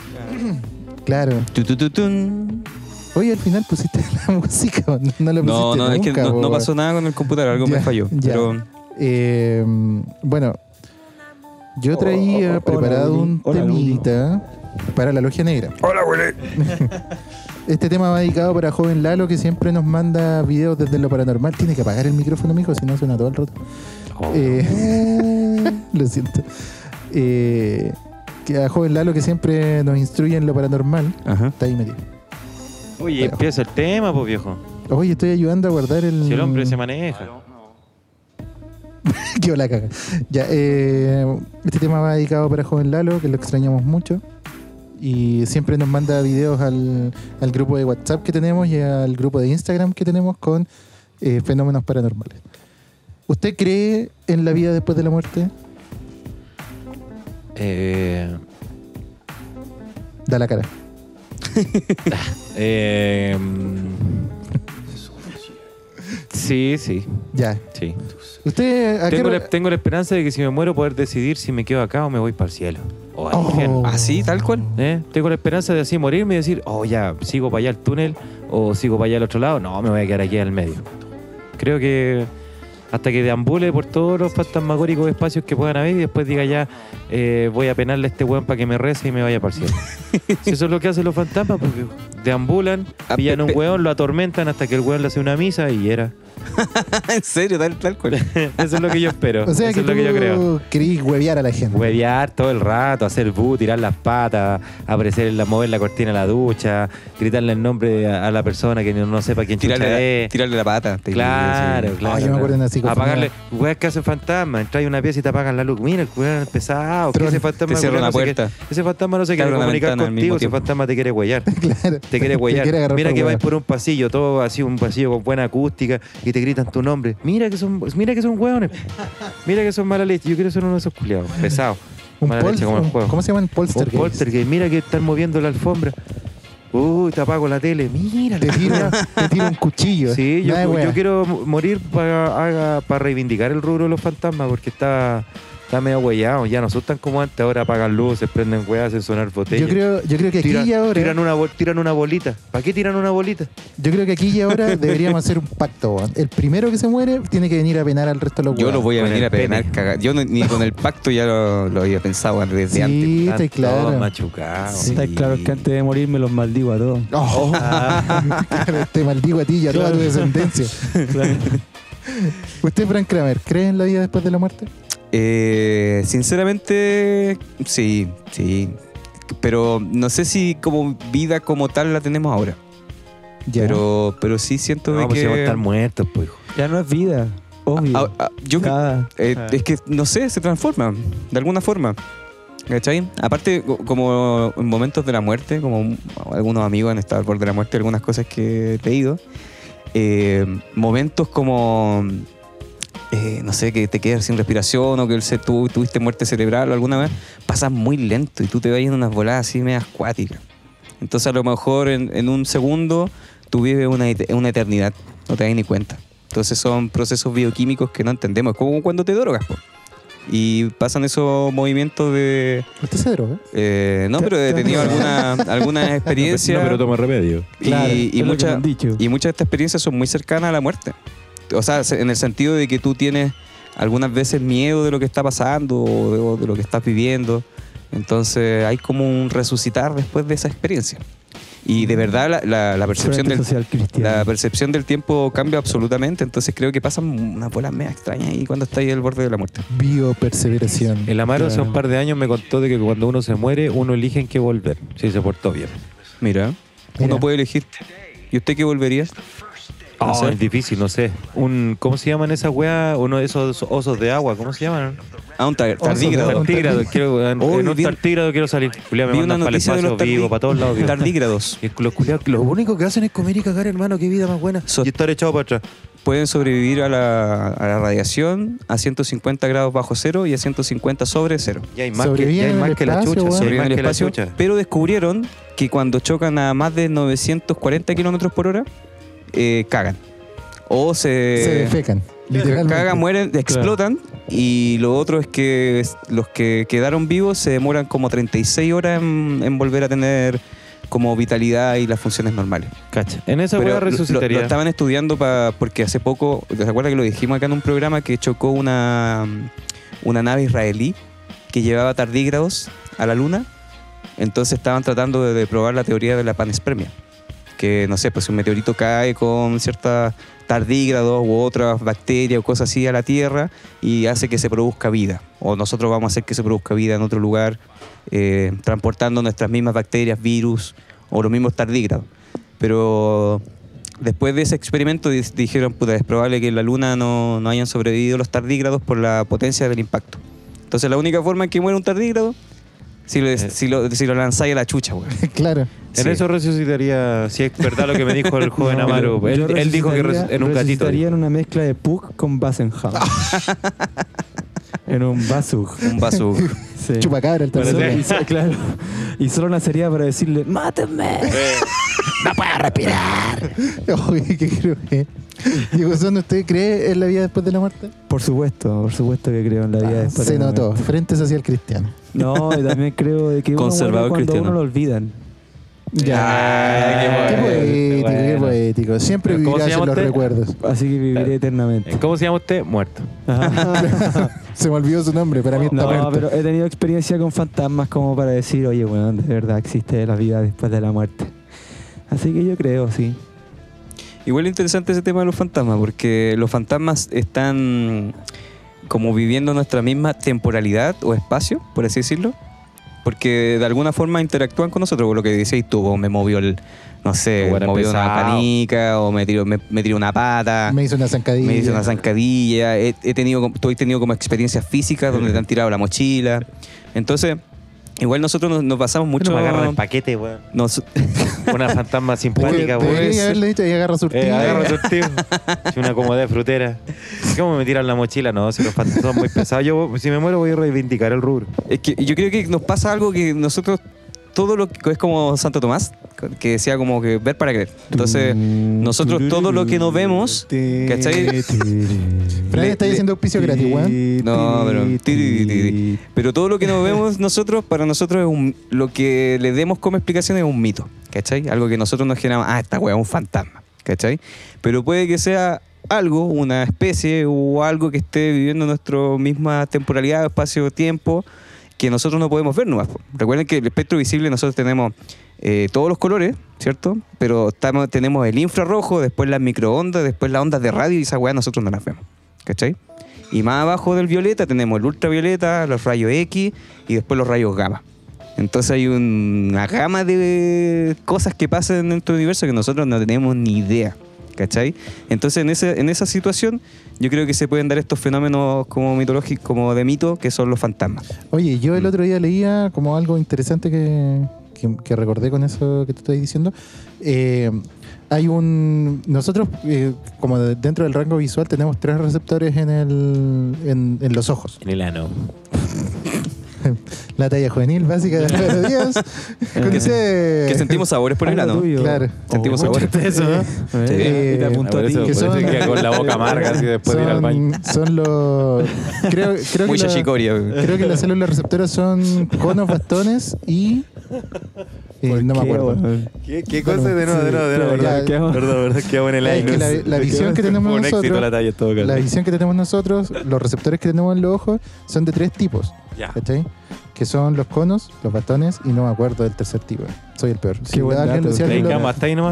Claro. Tu, tu, tu, tun. Oye, al final pusiste <laughs> la música, o no, la pusiste No, no, es que nunca, no, pasó nada con el computador, algo Ya, me falló. ya. Pero Eh, bueno, yo traía Oh, oh, oh, preparado hola, un Willy. Hola, temita para la logia negra. Hola, güey. <laughs> Este tema va dedicado para joven Lalo que siempre nos manda videos desde lo paranormal. Tiene que apagar el micrófono, mijo, si no suena todo el rato. Oh. Eh, <laughs> lo siento. Eh, que a joven Lalo que siempre nos instruye en lo paranormal. Ajá. Está ahí metido. Oye, empieza el tema, pues viejo. Oye, estoy ayudando a guardar el. Si el hombre se maneja. <laughs> Qué la caga. Ya, eh, este tema va dedicado para joven Lalo, que lo extrañamos mucho. Y siempre nos manda videos al, al grupo de WhatsApp que tenemos y al grupo de Instagram que tenemos con eh, fenómenos paranormales. ¿Usted cree en la vida después de la muerte? Eh, Da la cara. <laughs> eh, sí, sí, Ya. sí. ¿Usted a qué Tengo la, hora- tengo la esperanza de que si me muero poder decidir si me quedo acá o me voy para el cielo. O al Oh. infierno. Así, tal cual. ¿Eh? Tengo la esperanza de así morirme y decir, oh ya, sigo para allá al túnel o sigo para allá al otro lado. No, me voy a quedar aquí al medio. Creo que hasta que deambule por todos los fantasmagóricos espacios que puedan haber y después diga ya, eh, voy a penarle a este weón para que me rece y me vaya para el cielo. Si eso es lo que hacen los fantasmas, porque deambulan, Ah, pillan un weón, lo atormentan hasta que el weón le hace una misa y era. <laughs> en serio, tal, tal cual. <laughs> Eso es lo que yo espero. O sea eso que es lo que yo creo. tú querís huevear a la gente. Huevear todo el rato, hacer bu, tirar las patas, aparecer en la, mover la cortina a la ducha, gritarle el nombre a, a la persona que no, no sepa quién chucha Tirarle la, es. tirarle la pata. te Claro, sí. claro. Yo me acuerdo en psicofonía. Apagarle, weas que hacen fantasma, entras a una pieza y te apagan la luz. Mira, el weón pesado, que Tron, ese fantasma Te cierra culiao una no quiere- ese fantasma no se Te quiere comunicar contigo, ese fantasma te quiere huellar. <laughs> claro. Te quiere huellar. Mira que vais por un pasillo, todo así, un pasillo con buena acústica, y te gritan tu nombre. Mira que son, mira que son hueones. Mira que son mala leche. Yo quiero ser uno de esos culiados, pesados. Un Mala leche como el un- juego. ¿Cómo se llaman? Un Polstergeist. poltergeist. Mira que están moviendo la alfombra. Uy, te apago la tele. Mira, Te tira, te tira un cuchillo. Sí, yo quiero morir para, para reivindicar el rubro de los fantasmas porque está, está medio huellado. Ya no son tan como antes. Ahora apagan luces, prenden weas, hacen sonar botellas. Yo creo, yo creo que aquí tiran, y ahora. tiran, una, tiran una bolita. ¿Para qué tiran una bolita? Yo creo que aquí y ahora deberíamos hacer un pacto. El primero que se muere tiene que venir a penar al resto de los Yo lo voy a Con venir a penar cagar. Yo no- ni con el pacto ya lo, lo había pensado desde Sí, antes. está Están claro. todos machucados. Sí. Está claro que antes de morir me los maldigo a todos. Oh, <laughs> te maldigo a ti y a toda tu descendencia. <laughs> ¿Usted, Frank Kramer, cree en la vida después de la muerte? Eh, sinceramente, sí, sí. Pero no sé si como vida como tal la tenemos ahora. Ya. Pero, pero sí siento No, de pues que... vamos a estar muertos, pues. hijo. Ya no es vida, obvio. Ah, ah, yo Cada- eh, Ah. es que, no sé, se transforma de alguna forma. ¿Cachai? Aparte, co- como en momentos de la muerte, como un- algunos amigos han estado al borde de la muerte, algunas cosas que he leído, eh, momentos como, eh, no sé, que te quedas sin respiración o que tú tuviste muerte cerebral o alguna vez, pasan muy lento y tú te vas en unas voladas así medias acuáticas. Entonces, a lo mejor en, en un segundo tú vives una, una eternidad, no te das ni cuenta. Entonces, son procesos bioquímicos que no entendemos. Es como cuando te drogas, po. Y pasan esos movimientos de. ¿Usted se droga? eh, no, pero he tenido alguna, alguna <laughs> experiencia. No, pero toma remedio. y, Claro, y mucha- y muchas de estas experiencias son muy cercanas a la muerte. O sea, se- en el sentido de que tú tienes algunas veces miedo de lo que está pasando o de, o de lo que estás viviendo. Entonces hay como un resucitar después de esa experiencia. Y de verdad la, la- la percepción del, la percepción del tiempo cambia absolutamente. Entonces creo que pasan unas bolas media extrañas ahí cuando está ahí al borde de la muerte. Bioperseveración. El Amaro hace un par de años me contó de que cuando uno se muere, uno elige en qué volver, si se portó bien. Mira, Mira. uno puede elegir. ¿Y usted qué volvería? No Oh, sé. es difícil, no sé. Un, ¿Cómo se llaman esas weas? Uno de esos osos de agua, ¿cómo se llaman? Ah, un tar- tardígrado. Un Tartígrado. Quiero, en, Oh, en un vi- tartígrado quiero salir. Julián me Vi manda una para el noticia de espacio los vivo, para todos lados. <laughs> vivo. tardígrados. <laughs> Y los culiados, lo único que hacen es comer y cagar, hermano. Qué vida más buena. So- y estar echado para atrás. Pueden sobrevivir a la, a la radiación a 150 grados bajo cero y a 150 sobre cero. Ya hay más, que, ya hay más que la chucha. Sobreviven el espacio, pero descubrieron que cuando chocan a más de 940 kilómetros por hora, eh, cagan. O se, se defecan. Literalmente. cagan, mueren, explotan. Y lo otro es que los que quedaron vivos se demoran como 36 horas en, en volver a tener como vitalidad y las funciones normales. Cacha. En esa lo- lo, resucitaría. lo estaban estudiando pa- porque hace poco, ¿te acuerdas que lo dijimos acá en un programa que chocó una, una nave israelí que llevaba tardígrados a la luna? Entonces estaban tratando de, de probar la teoría de la panespermia. Que no sé, pues un meteorito cae con ciertas tardígrados u otras bacterias o cosas así a la Tierra y hace que se produzca vida. O nosotros vamos a hacer que se produzca vida en otro lugar, eh, transportando nuestras mismas bacterias, virus o los mismos tardígrados. Pero después de ese experimento di- dijeron, puta, es probable que en la Luna no, no hayan sobrevivido los tardígrados por la potencia del impacto. Entonces la única forma en que muere un tardígrado, si lo, si lo, si lo lanzáis a la chucha, güey. <laughs> claro. En Sí. eso resucitaría, si es verdad lo que me dijo el <laughs> joven No, Amaro. Él, él dijo que en un gatito. resucitaría en una mezcla de Pug con Basenham. <laughs> en un Basug. Un. Sí. Chupacabra el Solo- y so- claro. Y solo nacería para decirle, ¡mátenme! ¡No puedo respirar! Oye, ¿qué creo que? Diego Sondo, ¿usted cree en la vida después de la muerte? Por supuesto, por supuesto que creo en la vida después Se de la notó. muerte. Frente social cristiano. No, y también creo de que uno Conservador cuando cristiano. uno lo olvidan. Ya. Ah, qué poético, qué poético. Siempre ¿Cómo se vivirás llama en los usted? recuerdos. Así que viviré Eh, eternamente. ¿Cómo se llama usted? Muerto. <laughs> Se me olvidó su nombre, para mí está No, muerto. pero he tenido experiencia con fantasmas como para decir, oye, bueno, de verdad existe la vida después de la muerte. Así que yo creo, sí. Igual interesante ese tema de los fantasmas, porque los fantasmas están como viviendo nuestra misma temporalidad o espacio, por así decirlo. Porque de alguna forma interactúan con nosotros, por lo que decías tú, o me movió el, no sé, Bueno, movió una canica, o me tiró, me, me tiró una pata, Me hizo una zancadilla. me hizo una zancadilla, he, he tenido, has tenido como experiencias físicas donde te han tirado la mochila. Entonces, igual nosotros nos, nos basamos mucho... Mucho me agarra el paquete, weón. nos- <laughs> Una fantasma simpática, weón. Debería haberle dicho y agarra surtido. Eh, agarra su tío. <laughs> Es una comodidad frutera. ¿Cómo me tiran la mochila? No, si los fantasmas son muy pesados. Yo, si me muero, voy a reivindicar el rubro. Es que yo creo que nos pasa algo que nosotros, todo lo que es como Santo Tomás, que decía como que ver para creer. Entonces, nosotros todo lo que no vemos, ¿cachai? Fran está diciendo auspicio gratis, weón. No, pero- tiri, tiri. pero todo lo que no vemos <laughs> nosotros, para nosotros es un, lo que le demos como explicación es un mito, ¿cachai? Algo que nosotros nos generamos, ah, esta weá es un fantasma, ¿cachai? Pero puede que sea algo, una especie o algo que esté viviendo nuestra misma temporalidad, espacio, tiempo, que nosotros no podemos ver nomás. Recuerden que el espectro visible nosotros tenemos eh, todos los colores, ¿cierto? Pero tenemos el infrarrojo, después las microondas, después las ondas de radio y esa weá nosotros no las vemos, ¿cachai? Y más abajo del violeta tenemos el ultravioleta, los rayos X y después los rayos gamma. Entonces hay un- una gama de cosas que pasan en nuestro universo que nosotros no tenemos ni idea. ¿Cachai? Entonces en, ese, en esa situación yo creo que se pueden dar estos fenómenos como mitológicos, como de mito, que son los fantasmas. Oye, yo Mm. el otro día leía como algo interesante que, que- que recordé con eso que te estoy diciendo. Eh, hay un. Nosotros, eh, como de- dentro del rango visual, tenemos tres receptores en, el, en, en los ojos. En el ano. <laughs> <laughs> La talla juvenil básica de Díaz. Con ese- Que sentimos sabores por el ano. Claro. Sentimos Oh, sabores. eso, ¿no? Eh, y te apuntó por a ti. que son- queda con la boca amarga así después de ir al baño. Son, son los. Creo, creo Muy que la-. Creo que las células receptoras son conos, bastones y. eh, no me ¿Qué, acuerdo. ¿Qué, qué Bueno, cosa de nuevo, de nuevo, de nuevo? Perdón, perdón, perdón, quedamos en el Es aire. que la- la visión que tenemos éxito nosotros- la talla todo. La visión que tenemos nosotros, los receptores que tenemos en los ojos, son de tres tipos. Ya. ¿Cachai? Que son los conos, los bastones y no me acuerdo del tercer tipo. Soy el peor. Si alguien, dato. si alguien lo-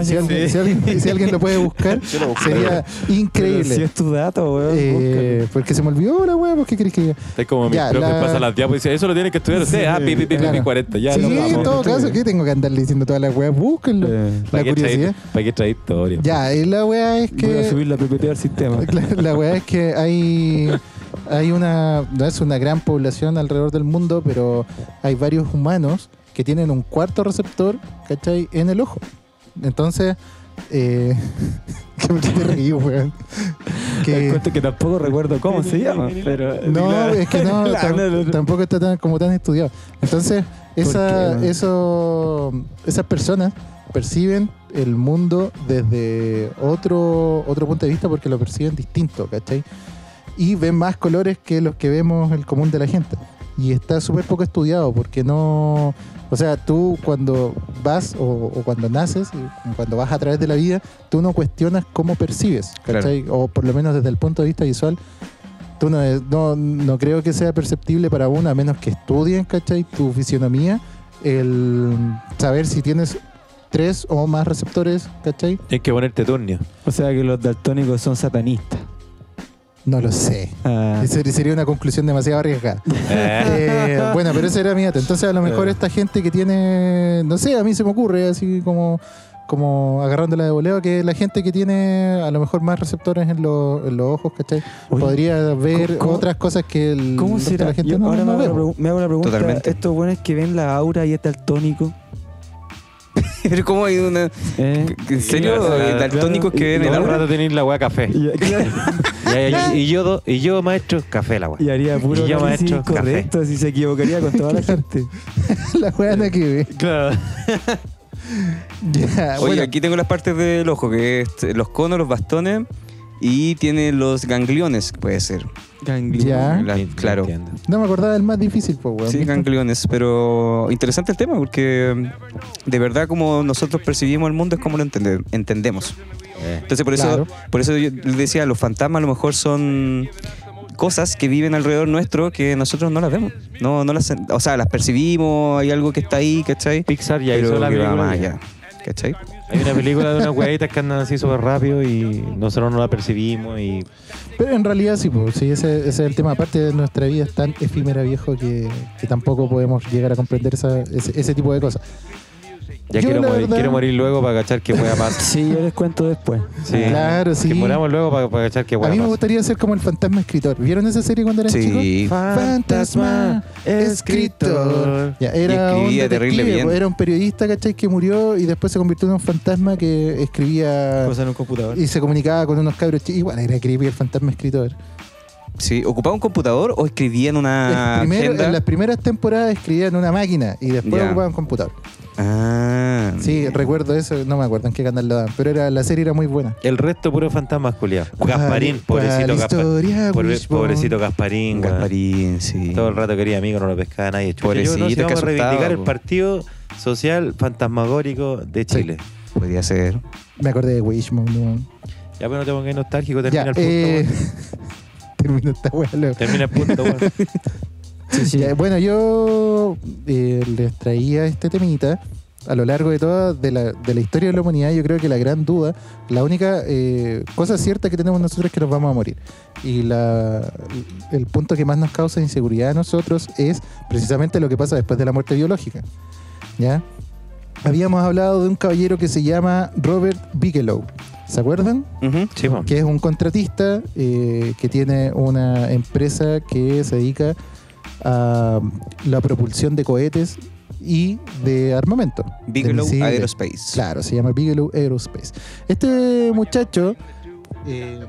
si alguien- si alguien- lo puede buscar, <laughs> sería Pero si increíble. es tu dato, weón. Eh, porque se me olvidó la ¿por qué querés que diga? Es como mi Ya, profe la- pasa las diapos y dice, eso lo tiene que estudiar usted. Sí, ah, pi, pi, pi, pi, claro. 40. Ya, sí, no, en todo caso, ¿qué tengo que andarle diciendo todas las weas? Búsquenlo. Eh, La ¿Para qué curiosidad. ¿Para qué traer historia? Ya, y la weá es Voy a que. subir la PPT al sistema. <laughs> La, la weá es que hay, hay una, no es una gran población alrededor del mundo, pero hay varios humanos que tienen un cuarto receptor, ¿cachai? En el ojo. Entonces, eh, <laughs> que me te reí, weón. <laughs> Que, cuento que tampoco recuerdo cómo se llama, pero... no, claro. es que no, <laughs> tam- tampoco está tan, como tan estudiado. Entonces, esa, qué, eso, esas personas perciben el mundo desde otro, otro punto de vista porque lo perciben distinto, ¿cachai? Y ven más colores que los que vemos el común de la gente. Y está súper poco estudiado porque no... O sea, tú cuando vas o, o cuando naces, cuando vas a través de la vida, tú no cuestionas cómo percibes, ¿cachai? O por lo menos desde el punto de vista visual, tú no, no, no creo que sea perceptible para uno, a menos que estudien, ¿cachai? Tu fisionomía, el saber si tienes tres o más receptores, ¿cachai? Tienes que ponerte turnio. O sea que los daltónicos son satanistas. No lo sé. Ah, sería una conclusión demasiado arriesgada. Eh, bueno, pero ese era mi dato. Entonces, a lo mejor Eh. esta gente que tiene, no sé, a mí se me ocurre así como, como agarrándola de voleo, que la gente que tiene a lo mejor más receptores en, los- en los ojos, ¿cachai? Oye, Podría ver ¿cómo- otras cosas que el ¿Cómo resto de será? la gente Yo no, ahora no me, ve. hago la pregu- me hago la pregunta. Totalmente. Estos buenos que ven la aura y es daltónico. Pero ¿cómo hay una... ¿eh? ¿En serio? Eh, Daltónicos que ven Todo el el aura. rato tenéis la weá café. Y, yo, do- y yo, maestro, café la weá. y haría puro Y yo, análisis maestro, café. correcto, si se equivocaría con toda la gente. la weá que ve. Claro. Ya, Oye, bueno, aquí tengo las partes del ojo, que es eh, los conos, los bastones y tiene los gangliones, puede ser. Ganglio. Ya. La- Sí, claro. entiendo. no me acordaba del más difícil, pues, weón. Sí, gangliones, pero interesante el tema porque mm, de verdad como nosotros percibimos el mundo es como lo entende- entendemos. Eh. Entonces por eso, Claro. por eso yo les decía, los fantasmas a lo mejor son cosas que viven alrededor nuestro que nosotros no las vemos. No, no las, o sea, las percibimos, hay algo que está ahí, ¿cachai? Pixar ya Pero hizo la que va película. más allá, ¿cachai? Hay una película de unas huevitas que andan así súper rápido y nosotros no la percibimos y Pero en realidad sí, pues, sí, ese, ese es el tema. Aparte de nuestra vida es tan efímera, viejo, que, tampoco podemos llegar a comprender esa- ese tipo de cosas. Ya Yo, quiero morir, verdad- quiero morir luego para cachar qué hueá pasa. Sí, yo les cuento después. Sí. Claro, sí. Que muramos luego para, para cachar qué A hueá mí me gustaría ser como el fantasma escritor. ¿Vieron esa serie cuando eran chicos? Sí. Fantasma escritor. Ya, era Y escribía un terrible detective, bien. pues, era un periodista, ¿cachai? Que murió y después se convirtió en un fantasma que escribía Cosa en un computador. y se comunicaba con unos cabros chicos. Igual era creepy el fantasma escritor. Sí, ¿ocupaba un computador o escribía en una primero- agenda? en las primeras temporadas escribía en una máquina y después ocupaba un computador. Ah. Sí, recuerdo eso, no me acuerdo en qué canal lo daban, pero era, la serie era muy buena. El resto puro fantasmas culiados. Gasparín, ¿Cuál pobrecito Pobre- Wishbone? pobrecito Gasparín. Gasparín, sí. Todo el rato quería amigo, no lo pescaba nadie. Chucha, yo no sé, Pobrecito, que vamos a reivindicar el partido social fantasmagórico de Chile. Podría ser. Me acordé de Wishbone. ¿no? Ya, pero no te pongas nostálgico, termina Ya, el punto. eh, <laughs> weón. termino esta weá. Termina el punto, weón. Sí, sí. Ya, bueno, yo eh, les traía este temita a lo largo de toda de la, de la historia de la humanidad, yo creo que la gran duda, la única eh, cosa cierta que tenemos nosotros es que nos vamos a morir. Y la, el punto que más nos causa inseguridad a nosotros es precisamente lo que pasa después de la muerte biológica. ¿Ya? Habíamos hablado de un caballero que se llama Robert Bigelow. ¿Se acuerdan? Ujú. Sí, po. que es un contratista eh, que tiene una empresa que se dedica a la propulsión de cohetes y de armamento. de Bigelow misiles. Aerospace. Claro, se llama Bigelow Aerospace. Este muchacho eh,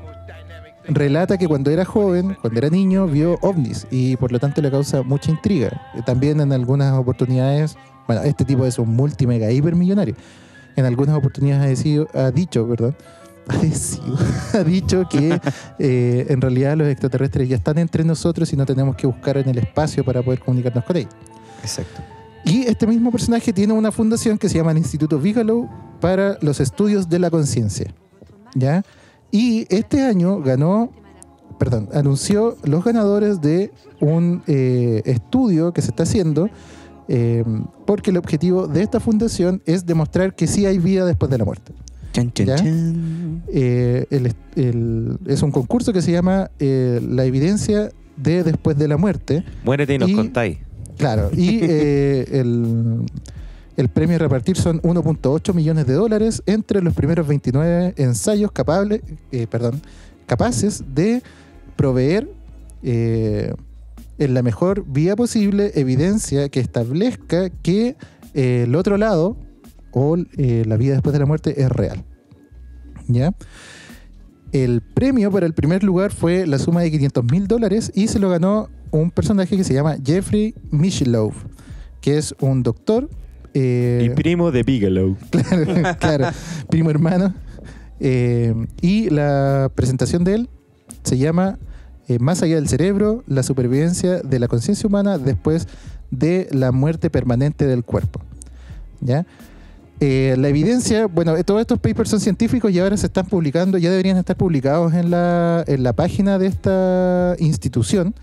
relata que cuando era joven, cuando era niño, vio ovnis y por lo tanto le causa mucha intriga. También en algunas oportunidades, bueno, este tipo es un multimega hipermillonario. En algunas oportunidades ha, decido- ha dicho, perdón, <laughs> ha, decido- <laughs> ha dicho que eh, en realidad los extraterrestres ya están entre nosotros y no tenemos que buscar en el espacio para poder comunicarnos con ellos. Exacto. Y este mismo personaje tiene una fundación que se llama el Instituto Bigelow para los estudios de la conciencia. ¿Ya? Y este año ganó, perdón, anunció los ganadores de un eh, estudio que se está haciendo, eh, porque el objetivo de esta fundación es demostrar que sí hay vida después de la muerte. Chan, chan, chan. Eh, el- el- es un concurso que se llama eh, La evidencia de después de la muerte. Muérete y nos Y- contáis. Claro, y <laughs> eh, el, el premio a repartir son 1.8 millones de dólares entre los primeros 29 ensayos capables, eh, perdón, capaces de proveer eh, en la mejor vía posible evidencia que establezca que eh, el otro lado o eh, la vida después de la muerte es real. ¿Ya? El premio para el primer lugar fue la suma de 500 mil dólares y se lo ganó un personaje que se llama Jeffrey Michelow, que es un doctor. eh, Y primo de Bigelow. <laughs> claro, claro, primo hermano. Eh, y la presentación de él se llama eh, Más allá del cerebro, la supervivencia de la conciencia humana después de la muerte permanente del cuerpo. ¿Ya? Eh, la evidencia, bueno, eh, todos estos papers son científicos y ahora se están publicando, ya deberían estar publicados en la, en la página de esta institución.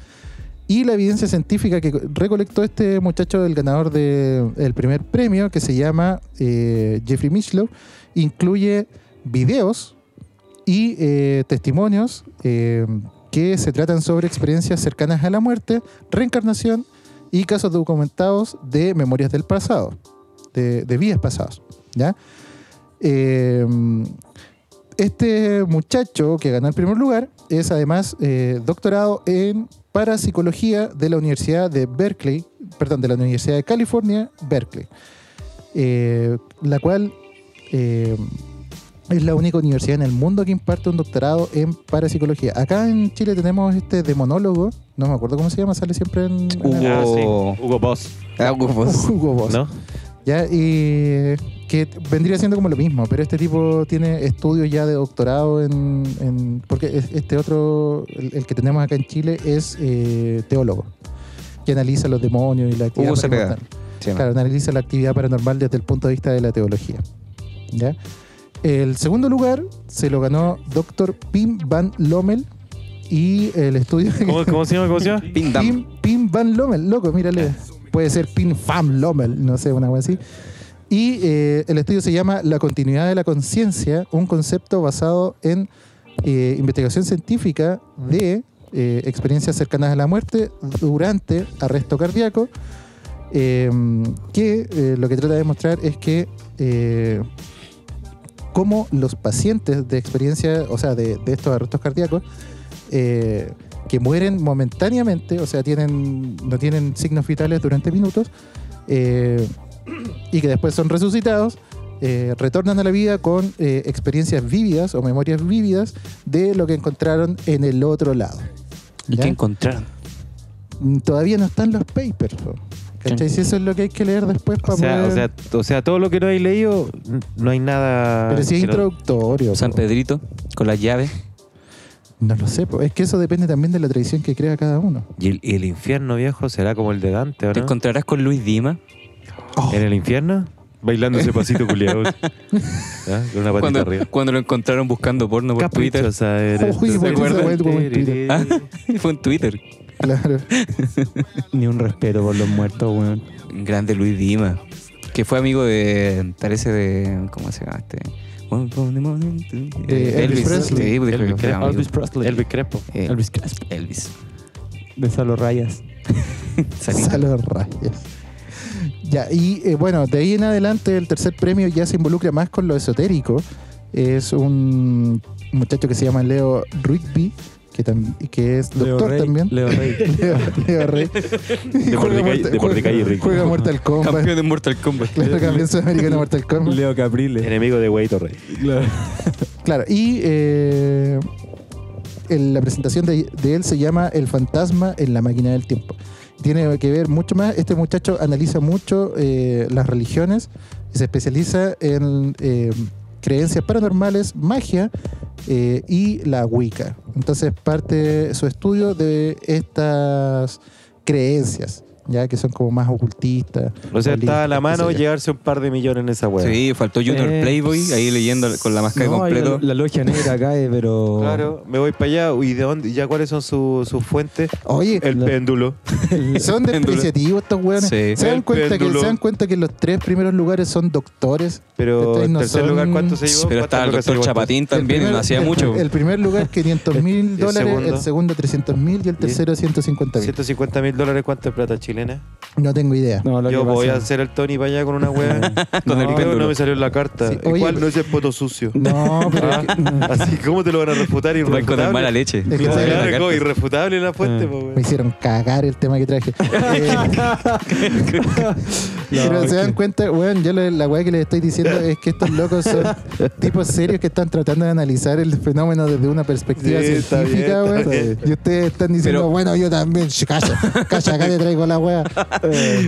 Y la evidencia científica que recolectó este muchacho, el ganador del primer premio, que se llama Jeffrey Michlow, incluye videos y eh, testimonios que se tratan sobre experiencias cercanas a la muerte, reencarnación y casos documentados de memorias del pasado, de, de vidas pasadas. ¿ya? Eh, este muchacho que ganó el primer lugar es además eh, doctorado en parapsicología de la Universidad de Berkeley, perdón, de la Universidad de California, Berkeley, eh, la cual es la única universidad en el mundo que imparte un doctorado en parapsicología. Acá en Chile tenemos este demonólogo, no me acuerdo cómo se llama, sale siempre en... en Hugo- Ah, sí. Oh. Hugo Boss. Ah, <laughs> Hugo Boss. ¿No? Ya, y que vendría siendo como lo mismo, pero este tipo tiene estudios ya de doctorado en. en- porque es- este otro, el, el que tenemos acá en Chile, es eh, teólogo, que analiza los demonios y la actividad Hugo paranormal. se llama. Claro, analiza la actividad paranormal desde el punto de vista de la teología. ¿Ya? El segundo lugar se lo ganó Dr. Pim Van Lommel y el estudio. ¿Cómo, cómo se llama? ¿Cómo se llama? Pin Dam. Pim, Pim Van Lommel, loco, mírale. Puede ser Pim Fam Lommel, no sé, una cosa así. Y eh, el estudio se llama La continuidad de la conciencia, un concepto basado en eh, investigación científica de eh, experiencias cercanas a la muerte durante arresto cardíaco, eh, que eh, lo que trata de mostrar es que eh, cómo los pacientes de experiencia, o sea, de, de estos arrestos cardíacos, eh, que mueren momentáneamente, o sea, tienen, no tienen signos vitales durante minutos, eh, y que después son resucitados, eh, retornan a la vida con eh, experiencias vívidas o memorias vívidas de lo que encontraron en el otro lado. ¿Y qué encontraron? Mm, Todavía no están los papers. ¿Cachai? Si eso es lo que hay que leer después para O sea, poder... o, sea, o sea, todo lo que no hay leído, no hay nada. pero si es no- introductorio. San. Pedrito, con las llaves. No lo sé, es que eso depende también de la tradición que crea cada uno. ¿Y el, y el infierno viejo será como el de Dante, ¿o Te no? encontrarás con Luis Dima. Oh, ¿En el infierno? Bailando ese pasito culiado. <laughs> ¿Ah? Con una patita Cuando, arriba. cuando lo encontraron buscando porno por Twitter. Eres Uy, tú. ¿por qué esa weá tuvo en Twitter? Ah, <laughs> Fue en Twitter. Claro. <laughs> Ni un respeto por los muertos, weón. Grande Luis Dima. que fue amigo de, parece de, ¿cómo se llama este? De Elvis Presley. Sí, pues, Elvis fue amigo. Elvis Presley. Elvis Crespo. Eh, Elvis Crespo. Elvis. De Salo Rayas. <laughs> Salos rayas. Ya, y eh, bueno, de ahí en adelante el tercer premio ya se involucra más con lo esotérico. Es un muchacho que se llama Leo Rigby, que, tam- que es doctor también. Leo Rey. <laughs> Leo, Leo Rey. De Mortal- Rick. Juega Mortal Kombat. Campeón de Mortal Kombat. Claro, campeón sudamericano de Mortal Kombat. Leo Caprile. Enemigo de Wey Torrey. Claro. Claro, y eh, el- la presentación de, de él se llama El fantasma en la máquina del tiempo. Tiene que ver mucho más, este muchacho analiza mucho eh, las religiones y se especializa en eh, creencias paranormales, magia eh, y la Wicca. Entonces parte su estudio de estas creencias, ya que son como más ocultistas. O sea, está a la mano llevarse un par de millones en esa weá. Sí, faltó Junior Eh, Playboy ahí leyendo con la máscara No, completo. La, la logia negra cae, pero. Claro, me voy para allá. ¿Y de dónde? ¿Ya cuáles son sus fuentes? Oye, El La- péndulo. <laughs> Son despreciativos estos weones. Sí. ¿Se, dan cuenta que. ¿Se dan cuenta que los tres primeros lugares son doctores? Pero en no tercer son- lugar, ¿cuánto se llevó? Pero estaba el ¿Cuántas lucas se doctor? Chapatín también, El primer- no hacía el- mucho. El primer lugar 500 mil <laughs> dólares, el segundo 300 mil y el tercero 150 mil. 150 mil dólares, ¿cuánto es plata chilena? No tengo idea. No, lo Yo que voy a hacer el Tony para allá con una weá. <laughs> Con el Pero péndulo. no me salió en la carta. Sí, oye, Igual pero- no es el poto sucio. <laughs> No, pero Ah, es que- Así, ¿cómo te lo van a refutar? Con el Irrefutable. mala leche. que Claro, se- La carta. como irrefutable la fuente, Ah. po, weón. me hicieron cagar el tema que traje. <laughs> Eh, pero se dan cuenta, weón, yo le- la weá que les estoy diciendo es que estos locos son tipos serios que están tratando de analizar el fenómeno desde una perspectiva Sí, está científica, bien, está weón. bien. Y ustedes están diciendo, Pero- bueno, yo también, Sh, calla, calla, acá te traigo la weá.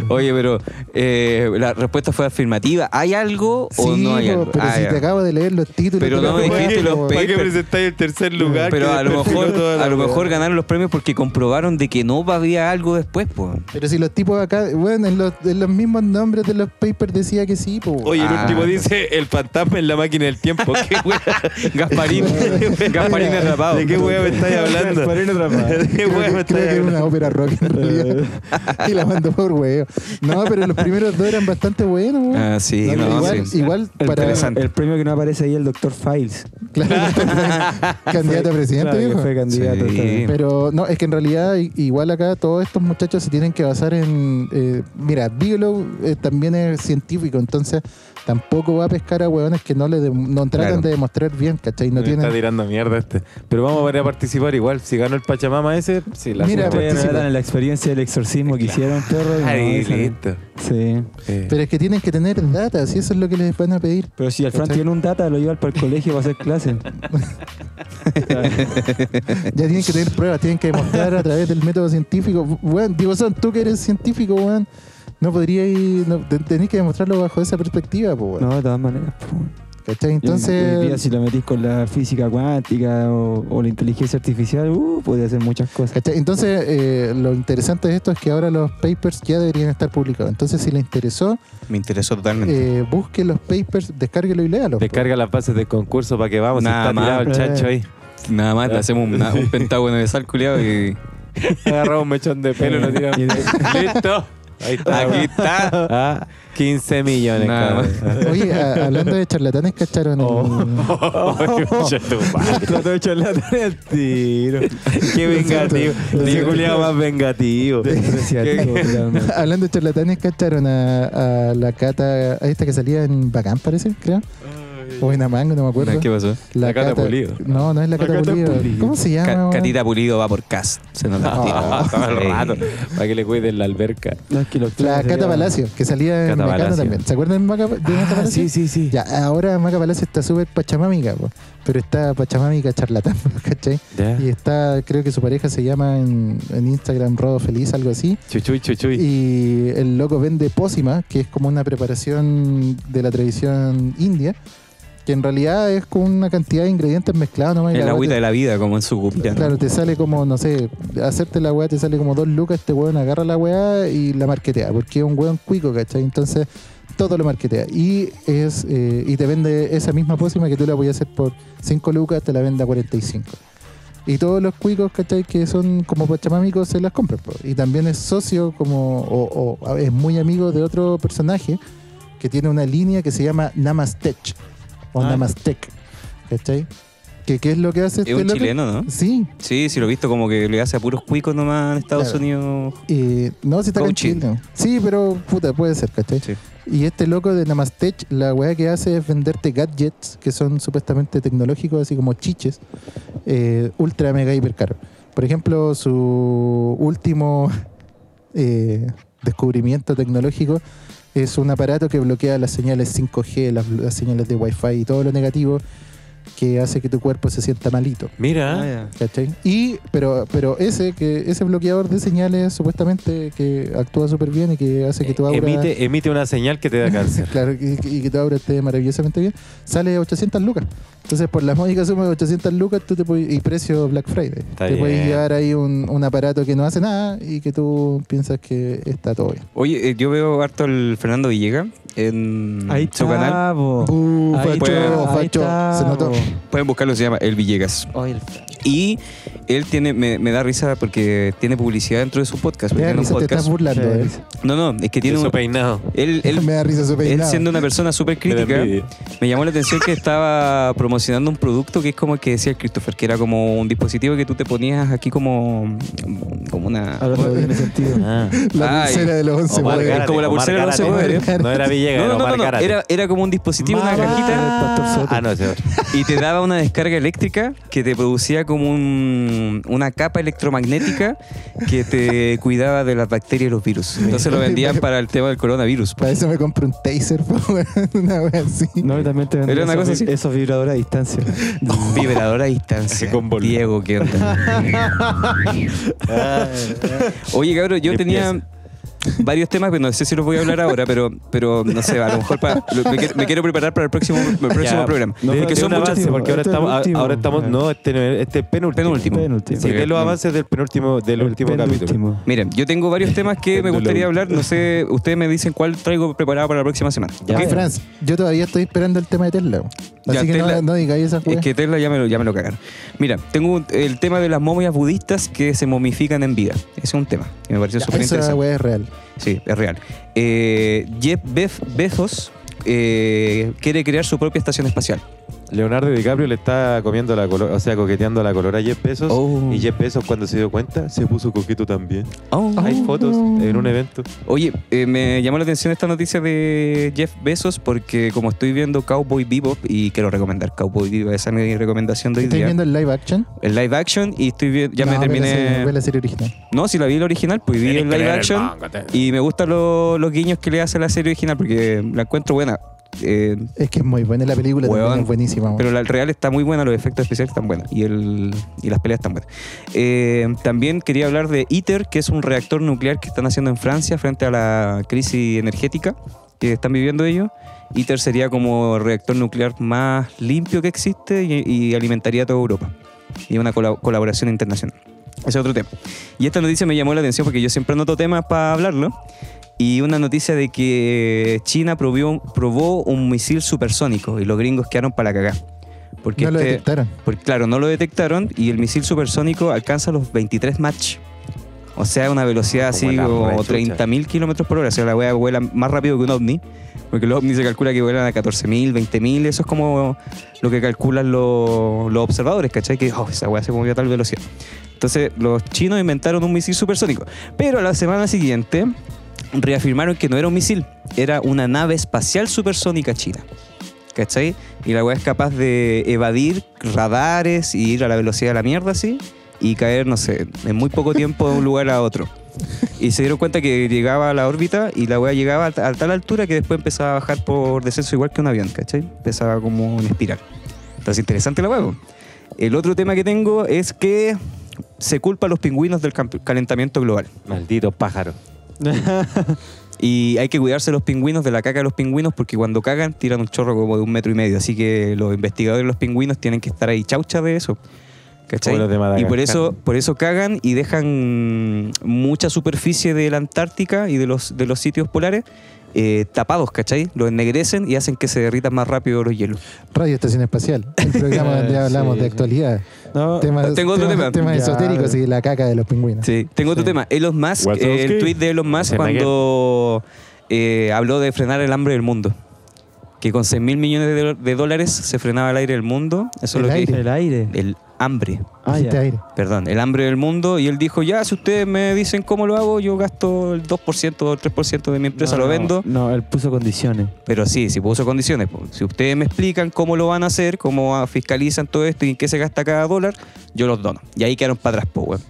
<laughs> Oye, pero eh, la respuesta fue afirmativa. ¿Hay algo o Sí, no hay algo? pero Ah, si ya. te acabo de leer los títulos. Pero no me weá, dijiste los po, ¿Para qué papers. presentáis el tercer lugar? Pero que a lo mejor, a lo weá? mejor ganaron los premios porque comprobaron de que no había algo después, pues. Pero si los tipos acá, bueno, en los, en los mismos nombres de los papers decía que sí, po. Oye, el Ah. último dice el fantasma en la máquina del tiempo. <laughs> ¿Qué wea? Gasparín, <laughs> Gasparín atrapado. ¿De qué wea me estáis hablando? Gasparín atrapado. ¿De qué que, me creo estáis que era una hablando? ópera rock en realidad. <laughs> y la mandó por huevo. No, pero los primeros dos eran bastante buenos. Ah, sí, No, no, igual, sí. igual El, para el premio que no aparece ahí es el doctor Files. claro, <laughs> candidato a presidente, Claro, fue candidato. Sí. Pero no, es que en realidad igual acá todos estos muchachos se tienen que basar en... eh, mira, Bigelow eh, también es científico, entonces tampoco va a pescar a hueones que no le de- no tratan Claro. de demostrar bien, ¿cachai? No Me está tienen... tirando mierda este. Pero vamos a ver a participar igual. Si ganó el Pachamama ese, sí, la Mira, suerte. Ustedes participa. relatan la experiencia del exorcismo que hicieron, perro. y no, listo. Sí. Eh, Pero es que tienen que tener data, si eso es lo que les van a pedir. Pero si el Fran tiene un data, lo lleva para el colegio para hacer clases. <laughs> Ya tienen que tener pruebas, tienen que demostrar a través del método científico. Weón, digo, son tú que eres científico, weón. No podrías ir, no, que demostrarlo bajo esa perspectiva, pues, weón. No, de todas maneras. po. ¿Cachai? Y hoy día Entonces, si lo metís con la física cuántica o, o la inteligencia artificial, uh, podría hacer muchas cosas. ¿cachai? Entonces eh, lo interesante de esto es que ahora los papers ya deberían estar publicados. Entonces, si le interesó, Me interesó totalmente. eh, busque los papers, descárguelo y léalo. Descarga las bases del concurso para que vamos. Nada está tirado el más. chancho ahí. Nada más le hacemos una- un <laughs> pentágono de sal, culiado, y Agarramos un mechón de pelo y lo tiramos. <laughs> Listo. Ahí está. aquí <laughs> está. Ah, 15 millones, Nada cabrón. Oye, a- hablando de charlatanes, ¿cacharon? el- <laughs> madre. <laughs> Trató de charlatán al tiro. Qué vengativo. Qué culiado más vengativo. Despreciativo, totalmente. Hablando de charlatanes, ¿cacharon a, a la cata, a esta que salía en Bacán, parece, creo? O en Amango, no me acuerdo. ¿Qué pasó? La Cata Pulido. No, no es la, La Cata, Cata Pulido. Pulido. ¿Cómo se llama? Ca-? Catita Pulido va por cast. Se nos la tira. Ah, <laughs> todo el rato. Para que le cuiden la alberca. No, es que los La Cata Palacio, que salía en Palacio. también. ¿Se acuerdan de Maca, de Maca Ah, Palacio? sí, sí, sí. Ya, ahora Maca Palacio está súper pachamámica, po, pero está pachamámica charlatán, <laughs> ¿cachai? Ya. Y está, creo que su pareja se llama en, en Instagram Rodo Feliz, algo así. Chuchuy, chuchuy. Y el loco vende pócima, que es como una preparación de la tradición india, que en realidad es con una cantidad de ingredientes mezclados nomás. El agüita de la vida, como en su. ¿no? Claro, te sale como, no sé, hacerte la weá te sale como dos lucas, este weón agarra la weá y la marquetea, porque es un weón cuico, ¿cachai? Entonces todo lo marquetea. Y es eh, y te vende esa misma pócima que tú la podías hacer por 5 lucas, te la vende a 45. Y todos los cuicos, ¿cachai? Que son como pachamámicos se las compran. po. Y también es socio como, o, o es muy amigo de otro personaje que tiene una línea que se llama Namastech o Ah. Namastec. ¿Cachai? ¿Qué, ¿Qué es lo que hace Es este un loco? chileno, ¿no? Sí, Sí, sí, lo he visto como que le hace a puros cuicos nomás en Estados Claro. Unidos. eh, no, si está en. Chile. Sí, pero puta, puede ser, ¿cachai? Sí. Y este loco de Namastech, la weá que hace es venderte gadgets que son supuestamente tecnológicos, así como chiches, eh, ultra mega hiper caro. Por ejemplo, su último <laughs> eh, descubrimiento tecnológico es un aparato que bloquea las señales 5G, las, las señales de Wi-Fi y todo lo negativo que hace que tu cuerpo se sienta malito. Mira, Ah, ya. ¿Cachai? Y, pero, pero ese, que, ese bloqueador de señales supuestamente que actúa súper bien y que hace que tu aura... emite, emite una señal que te da cáncer. <laughs> Claro, y, y que tu aura esté maravillosamente bien, sale 800 lucas. Entonces, por la módica suma de 800 lucas, tú te puedes, y precio Black Friday, Está te puedes llevar ahí un, un aparato que no hace nada y que tú piensas que está todo bien. Oye, eh, yo veo harto al Fernando Villega en Ahí su canal. Uh, Ahí facho, ahí facho, está, se notó. Pueden buscarlo, se llama El Villegas. Oye, el- Y él tiene, me, me da risa porque tiene publicidad dentro de su podcast. porque tiene un risa, te estás podcast. burlando. Qué eh. No, no, es que tiene un, peinado. él, él, <laughs> Me da risa su él peinado. siendo una persona súper crítica, me llamó la atención que estaba promocionando un producto que es como el que decía el Christopher, que era como un dispositivo que tú te ponías aquí como, como una... Ahora todo tiene sentido. Ah. La pulsera de los 11 Omar poderes. es Gárate, como la pulsera de los Gárate. once poderes. No era Villegas, No, era no, no, no, Gárate. era, era como un dispositivo, una cajita. El pastor Soto. Ah, no, otro. y te daba una descarga eléctrica que te producía como un- una capa electromagnética que te cuidaba de las bacterias y los virus. Entonces lo <laughs> vendían para el tema del coronavirus. Para eso me compré un taser, <laughs> po, weón, una wea así. No, y también te venden Era una esos, cosa así. esos vibradores a distancia. <laughs> Vibrador a distancia. Diego, ¿qué onda? Oye, cabrón, yo tenía varios temas, pero no sé si los voy a hablar ahora, pero, pero no sé, a lo mejor para, lo- me, quiero- me quiero preparar para el próximo, el próximo Ya. programa. No, porque son muchos avance, porque ahora Este es estamos, último. ahora estamos, no, este, es- este es penúltimo. Penúltimo. Penúltimo. Sí, de los avances del penúltimo, del último capítulo. Miren, yo tengo varios <laughs> temas que me gustaría hablar. No sé, ustedes me dicen cuál traigo preparado para la próxima semana. Ya. ¿ok? Franz, yo todavía estoy esperando el tema de Tesla. Así Ya, que Tesla- no, no digáis esa Es weá. que Tesla ya me lo, ya me lo cagaron. Mira, tengo un- el tema de las momias budistas que se momifican en vida. Ese es un tema que me pareció súper Esa interesante. weá es real. Sí, es real. Eh, Jeff Bezos eh, quiere crear su propia estación espacial. Leonardo DiCaprio le está comiendo la color, o sea, coqueteando la color a Jeff Bezos. Oh. Y Jeff Bezos, cuando se dio cuenta, se puso coqueto también. Oh. Hay fotos en un evento. Oye, eh, me llamó la atención esta noticia de Jeff Bezos porque como estoy viendo Cowboy Bebop y quiero recomendar Cowboy Bebop, esa es mi recomendación de hoy ¿Estáis día. viendo el live action? El live action y estoy viendo, ya No, me ve la serie- terminé... Ve la serie original. No, si la vi el original, pues vi el live action y me gustan lo- los guiños que le hace la serie original porque la encuentro buena. Eh, Es que es muy buena la película, Weón. también es buenísima. weón. pero la real está muy buena, los efectos especiales están buenos y, el, y las peleas están buenas. Eh, también quería hablar de ITER, que es un reactor nuclear que están haciendo en Francia frente a la crisis energética que están viviendo ellos. ITER sería como el reactor nuclear más limpio que existe y, y alimentaría a toda Europa. Y una cola- colaboración internacional. Ese es otro tema. Y esta noticia me llamó la atención porque yo siempre anoto temas para hablarlo. Y una noticia de que China probó, probó un misil supersónico y los gringos quedaron para cagar. Porque no lo este- detectaron. porque, claro, no lo detectaron y el misil supersónico alcanza los 23 Mach. O sea, una velocidad Como así como rechucha. 30.000 kilómetros por hora. O sea, la wea vuela más rápido que un ovni. Porque los ovnis se calcula que vuelan a 14.000, 20.000. Eso es como lo que calculan los, los observadores, ¿cachai? Que oh, esa wea se movió a tal velocidad. Entonces, los chinos inventaron un misil supersónico. Pero a la semana siguiente reafirmaron que no era un misil, era una nave espacial supersónica china. ¿Cachai? Y la weá es capaz de evadir radares y ir a la velocidad de la mierda así y caer, no sé, en muy poco tiempo de un lugar a otro. Y se dieron cuenta que llegaba a la órbita y la weá llegaba a, ta- a tal altura que después empezaba a bajar por descenso igual que un avión, ¿cachai? Empezaba como una espiral. Entonces, interesante la po. El otro tema que tengo es que se culpa a los pingüinos del calentamiento global. Maldito pájaro. <laughs> Y hay que cuidarse de los pingüinos, de la caca de los pingüinos, porque cuando cagan tiran un chorro como de un metro y medio. Así que los investigadores de los pingüinos tienen que estar ahí chaucha de eso. Y por eso, por eso cagan y dejan mucha superficie de la Antártica y de los, de los sitios polares eh, tapados, ¿cachai? Los ennegrecen y hacen que se derritan más rápido los hielos. Radio Estación Espacial, el programa donde <laughs> hablamos Sí. de actualidad. No, Temas, tengo otro temas, tema. temas Ya. esotéricos y la caca de los pingüinos. Sí. Tengo otro Sí. tema. Elon Musk, eh, el tweet de Elon Musk cuando eh, habló de frenar el hambre del mundo. Que con 6 mil millones de, dólares se frenaba el aire del mundo. Eso El es lo aire. que El aire. El hambre. Ah, ya. aire. Perdón, el hambre del mundo. Y él dijo, ya, si ustedes me dicen cómo lo hago, yo gasto el 2% o el 3% de mi empresa, No, lo vendo. No, él puso condiciones. Pero sí, si puso condiciones. Si ustedes me explican cómo lo van a hacer, cómo fiscalizan todo esto y en qué se gasta cada dólar, yo los dono. Y ahí quedaron para atrás, weón.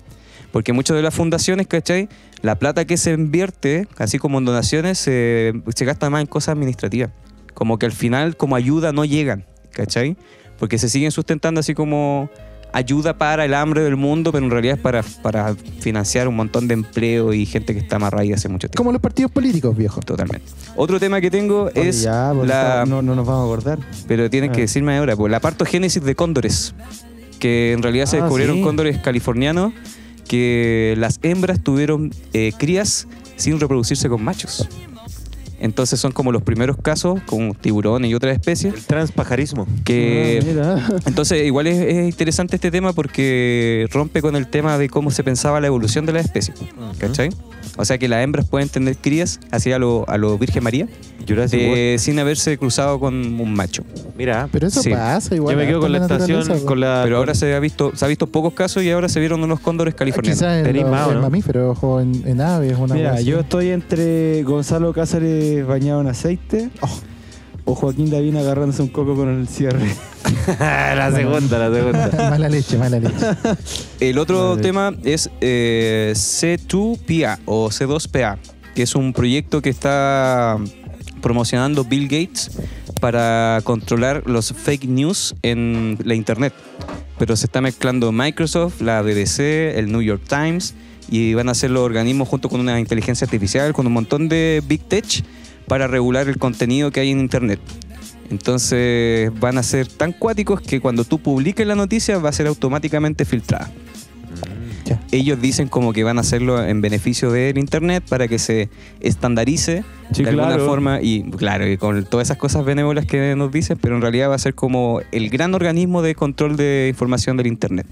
Porque muchas de las fundaciones, ¿cachai? La plata que se invierte, así como en donaciones, se, se gasta más en cosas administrativas. Como que al final, como ayuda, no llegan, ¿cachai? Porque se siguen sustentando así como ayuda para el hambre del mundo, pero en realidad es para, para financiar un montón de empleo y gente que está amarrada hace mucho tiempo. Como los partidos políticos, viejo. Totalmente. Otro tema que tengo Oye, es ya, pues, la... no, no nos vamos a acordar. Pero tienen Ah. que decirme ahora, pues la partogénesis de cóndores, que en realidad se Ah, descubrieron sí. cóndores californianos, que las hembras tuvieron eh, crías sin reproducirse con machos. Entonces son como los primeros casos con tiburones y otras especies El transpajarismo. que Ah, entonces, igual es, es interesante este tema porque rompe con el tema de cómo se pensaba la evolución de las especies. ¿Cachai? O sea que las hembras pueden tener crías así a lo, a lo Virgen María eh, sin haberse cruzado con un macho. Mira, Pero eso Sí. pasa igual. yo me quedo con la estación, con la... Pero ahora se ha visto se ha visto pocos casos y ahora se vieron unos cóndores californianos. Quizás en, Tenéis los- más, ¿o en no? mamíferos o en, en aves. Una Mira, yo estoy entre Gonzalo Cáceres bañado en aceite o Joaquín Davín agarrándose un coco con el cierre. <laughs> la segunda, la segunda. <laughs> mala leche, mala leche. El otro tema es eh, C2PA o C2PA, que es un proyecto que está promocionando Bill Gates para controlar los fake news en la internet. Pero se está mezclando Microsoft, la BBC, el New York Times y van a ser los organismos junto con una inteligencia artificial, con un montón de big tech para regular el contenido que hay en internet. Entonces van a ser tan cuáticos que cuando tú publiques la noticia va a ser automáticamente filtrada. Ya. Ellos dicen como que van a hacerlo en beneficio del internet para que se estandarice Sí, de alguna forma y claro, y con todas esas cosas benévolas que nos dicen, pero en realidad va a ser como el gran organismo de control de información del internet.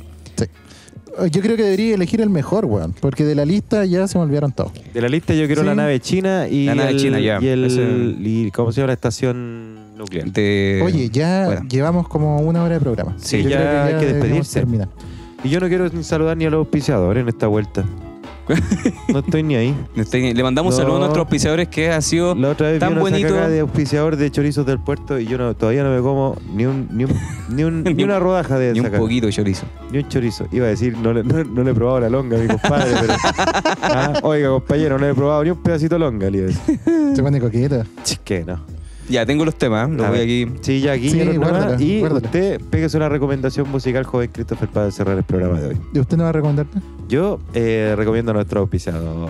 Yo creo que debería elegir el mejor, weón. Porque de la lista ya se me olvidaron todos. De la lista yo quiero Sí. la nave china y La nave el, china, ya. y el Ese- y ¿cómo se llama la estación nuclear? De- Oye, ya bueno. llevamos como una hora de programa. Sí, ya creo hay que despedirse. terminar. Y yo no quiero ni saludar ni a los auspiciadores en esta vuelta. No estoy ni ahí. Le mandamos un No. saludo a nuestros auspiciadores que han sido La otra vez tan vi una bonito. de auspiciador de chorizos del puerto y yo no, todavía no me como ni un ni, un- ni, un- <laughs> ni Ni un- una rodaja de ni un poquito de chorizo. Ni un chorizo. Iba a decir, no le, no, no le he probado la longa a mi compadre, pero. <laughs> Ah, oiga, compañero, no le he probado ni un pedacito de longa, le iba a decir. Se pone coqueta. No. Ya tengo los temas, ¿eh? los A voy ver. aquí. Sí, ya aquí Sí, ya guárdala, nomás. Y guárdala. usted pégase una recomendación musical, joven Christopher, para cerrar el programa de hoy. ¿Y usted no va a recomendarte? Yo eh, recomiendo a nuestro auspiciado.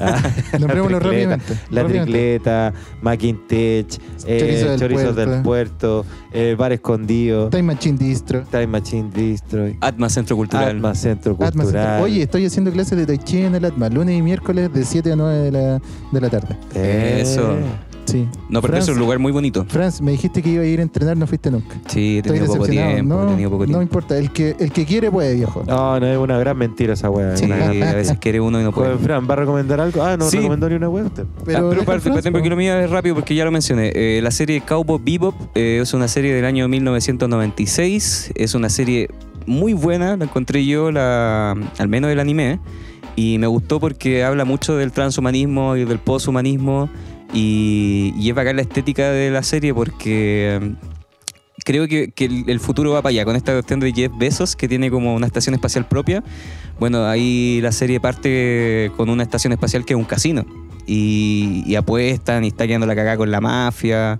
Ah, <laughs> Nombrémoslo la tricleta, rápidamente. La rápidamente. tricleta, Maquintech, eh, Chorizo del chorizos del puerto, el bar escondido, Time Machine Distro. Time Machine Destroy, Atma Centro Cultural. Atma Centro Atma Cultural. Oye, estoy haciendo clases de Tai Chi en el Atma, lunes y miércoles de 7 a 9 de la, de la tarde. Eso. Sí. No, porque Franz, es un lugar muy bonito. Franz, me dijiste que iba a ir a entrenar, no fuiste nunca. Sí, he Estoy tenido poco tiempo. he no, tenido poco no tiempo. importa, el que, el que quiere puede, viejo. No, no es una gran mentira esa weá. Sí, a veces quiere uno y no puede. Fran, ¿va a recomendar algo? Ah, no Sí. recomendó ni una weá usted. Ah, pero para, el Franz, para- porque po. lo mío es rápido porque ya lo mencioné. Eh, la serie Cowboy Bebop eh, es una serie del año 1996. Es una serie muy buena, la encontré yo, la, al menos del anime. Y me gustó porque habla mucho del transhumanismo y del poshumanismo. Y, y es bacán la estética de la serie porque eh, creo que, que el, el futuro va para allá. Con esta cuestión de Jeff Bezos, que tiene como una estación espacial propia. Bueno, ahí la serie parte con una estación espacial que es un casino. Y, y apuestan y está quedando la cagada con la mafia.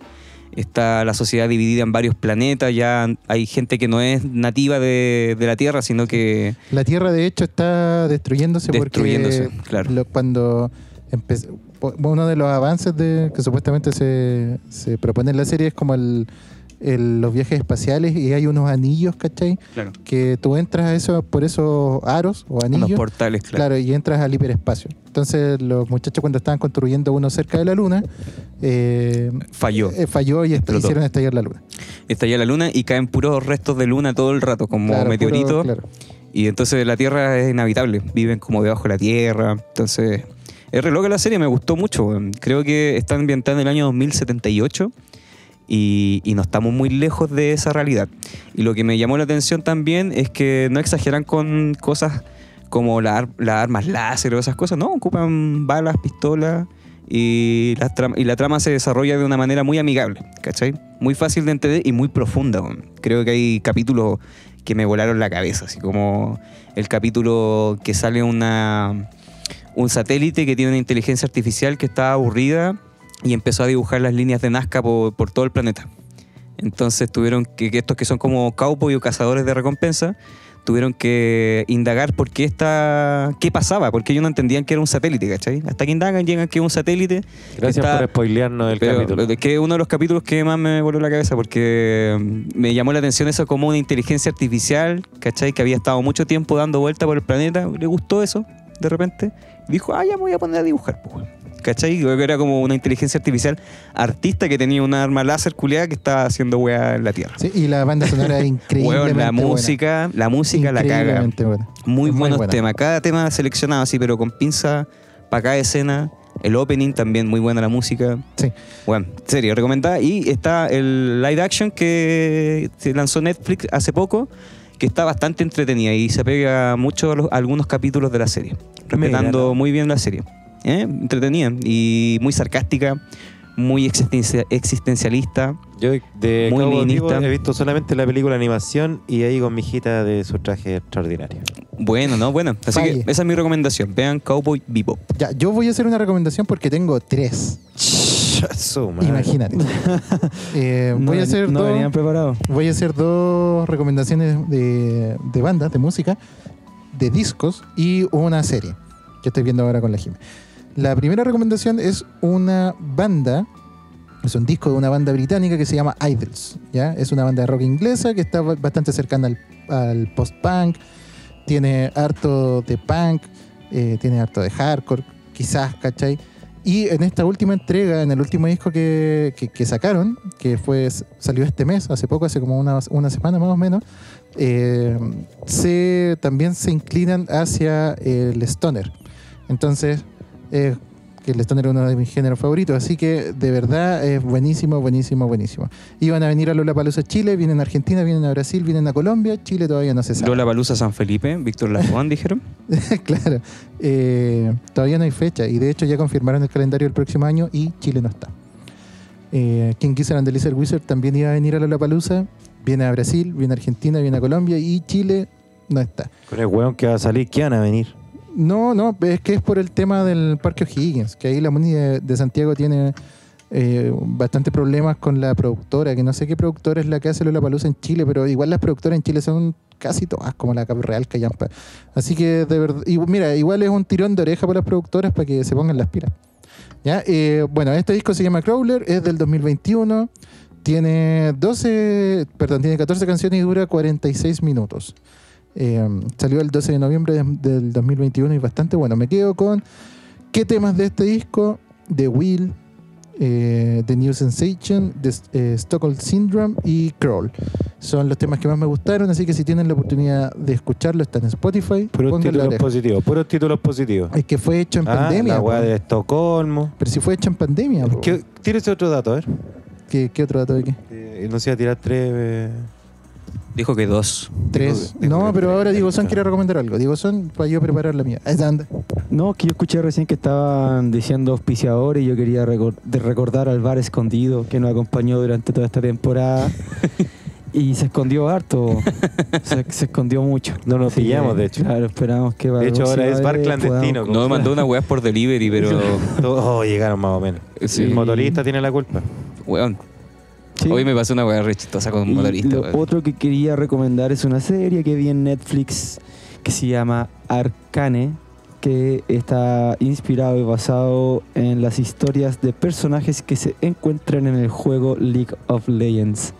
Está la sociedad dividida en varios planetas. Ya hay gente que no es nativa de, de la Tierra, sino que. La Tierra, de hecho, está destruyéndose, Destruyéndose, porque claro. lo- cuando empezó, uno de los avances de, que supuestamente se, se propone en la serie es como el, el- los viajes espaciales y hay unos anillos, ¿cachai? Claro. Que tú entras a eso por esos aros o Unos anillos. portales, claro. Claro, y entras al hiperespacio. Entonces, los muchachos cuando estaban construyendo uno cerca de la Luna, eh, Falló. eh, falló y est- Explotó. hicieron estallar la Luna. Estalla la luna y caen puros restos de luna todo el rato, como Claro, meteoritos. claro. Y entonces la Tierra es inhabitable, viven como debajo de la Tierra. Entonces Es re loca la serie, me gustó mucho. Creo que está ambientada en el año 2078 y, y no estamos muy lejos de esa realidad. Y lo que me llamó la atención también es que no exageran con cosas como las armas láser o esas cosas, no, ocupan balas, pistolas y la, y la trama se desarrolla de una manera muy amigable, ¿cachai? Muy fácil de entender y muy profunda. Creo que hay capítulos que me volaron la cabeza, así como el capítulo que sale una, un satélite que tiene una inteligencia artificial que estaba aburrida y empezó a dibujar las líneas de Nazca por, por todo el planeta. Entonces tuvieron que, que estos que son como cowboy o cazadores de recompensa, tuvieron que indagar por qué esta, qué pasaba, porque ellos no entendían que era un satélite, ¿cachai? Hasta que indagan, llegan que es un satélite. Gracias está- por spoilearnos el pero capítulo. es que uno de los capítulos que más me voló la cabeza porque mm, me llamó la atención eso como una inteligencia artificial, ¿cachai? Que había estado mucho tiempo dando vuelta por el planeta, le gustó eso de repente, dijo, ah, ya me voy a poner a dibujar, pues, weón". ¿cachai? Creo que era como una inteligencia artificial artista que tenía una arma láser culiada que estaba haciendo weá en la Tierra. Sí, y la banda sonora es <laughs> increíblemente Weón, la buena. música, la música la caga. Buena. Muy muy buenos buena. temas. Cada tema seleccionado así, pero con pinza para cada escena. El opening también, muy buena la música. Sí. Bueno, serio, recomendada. Y está el live action que se lanzó Netflix hace poco, que está bastante entretenida y se pega mucho a, los- a algunos capítulos de la serie. Respetando muy bien la serie. ¿Eh? Entretenida y muy sarcástica, muy existencia- existencialista. Yo de Muy. Bebop he visto solamente la película de animación y ahí con mi hijita de su traje extraordinario. Bueno, ¿no? Bueno, así Falle. que esa es mi recomendación. Vean Cowboy Bebop. Ya, yo voy a hacer una recomendación porque tengo tres. Su madre. Imagínate. <laughs> Eh, No voy a hacer no dos. venían preparados. Voy a hacer dos recomendaciones de, de bandas, de música, de discos y una serie que estoy viendo ahora con la Jime. La primera recomendación es una banda, es un disco de una banda británica que se llama Idols. ¿ya? Es una banda de rock inglesa que está ba- bastante cercana al, al post-punk, tiene harto de punk, eh, tiene harto de hardcore, quizás, ¿cachai? Y en esta última entrega, en el último disco que, que- sacaron, que fue salió este mes, hace poco, hace como una, una semana más o menos, eh, se, también se inclinan hacia el stoner. Entonces, eh, que el stoner es uno de mis géneros favoritos, así que de verdad es buenísimo, buenísimo, buenísimo. Iban a venir a Lollapalooza Chile, vienen a Argentina, vienen a Brasil, vienen a Colombia, Chile todavía no se sabe. Lola Palusa San Felipe, Víctor Lafón, <laughs> dijeron. <laughs> claro. Eh, todavía no hay fecha y de hecho ya confirmaron el calendario del próximo año y Chile no está. Eh, King Gizzard and the Lizard Wizard también iba a venir a Lollapalooza. Viene a Brasil, viene a Argentina, viene a Colombia y Chile no está. Con el weón que va a salir, ¿qué van a venir? No, no, es que es por el tema del Parque O'Higgins, que ahí la MUNI de, Santiago tiene eh, bastante problemas con la productora, que no sé qué productora es la que hace Lollapalooza en Chile, pero igual las productoras en Chile son casi todas como la Real Callampa. Así que de verdad, mira, igual es un tirón de oreja para las productoras para que se pongan las pilas. ¿Ya? Eh, bueno, este disco se llama Crawler, es del 2021, tiene 12, perdón, tiene 14 canciones y dura 46 minutos. Eh, salió el 12 de noviembre de- del 2021 y bastante bueno. Me quedo con qué temas de este disco: The Will, eh, The New Sensation, The eh, Stockholm Syndrome y Crawl. Son los temas que más me gustaron, así que si tienen la oportunidad de escucharlo, están en Spotify. Puros títulos positivos, puros títulos positivos. Es que fue hecho en Ah, pandemia. la weá de Estocolmo. Pero si fue hecho en pandemia. ¿Qué- Tírese otro dato, a ver. ¿Qué, qué otro dato hay aquí? Eh, no sé, a tirar tres. Dijo que dos. Tres. dijo no, pero tres. ahora Diego Son quiere recomendar algo. Diego Son, para yo preparar la mía. Anda. No, que yo escuché recién que estaban diciendo auspiciadores y yo quería recordar al bar escondido que nos acompañó durante toda esta temporada. <laughs> y se escondió harto. se, se escondió mucho. No nos pillamos, de hecho. Claro, esperamos que De hecho, ahora es bar clandestino. No, me mandó una weá por delivery, pero. <laughs> Todos llegaron más o menos. Sí. El motorista tiene la culpa. Weón. Sí. Hoy me pasó una weá re chistosa con un motorista. lo otro que quería recomendar es una serie que vi en Netflix que se llama Arcane, que está inspirado y basado en las historias de personajes que se encuentran en el juego League of Legends.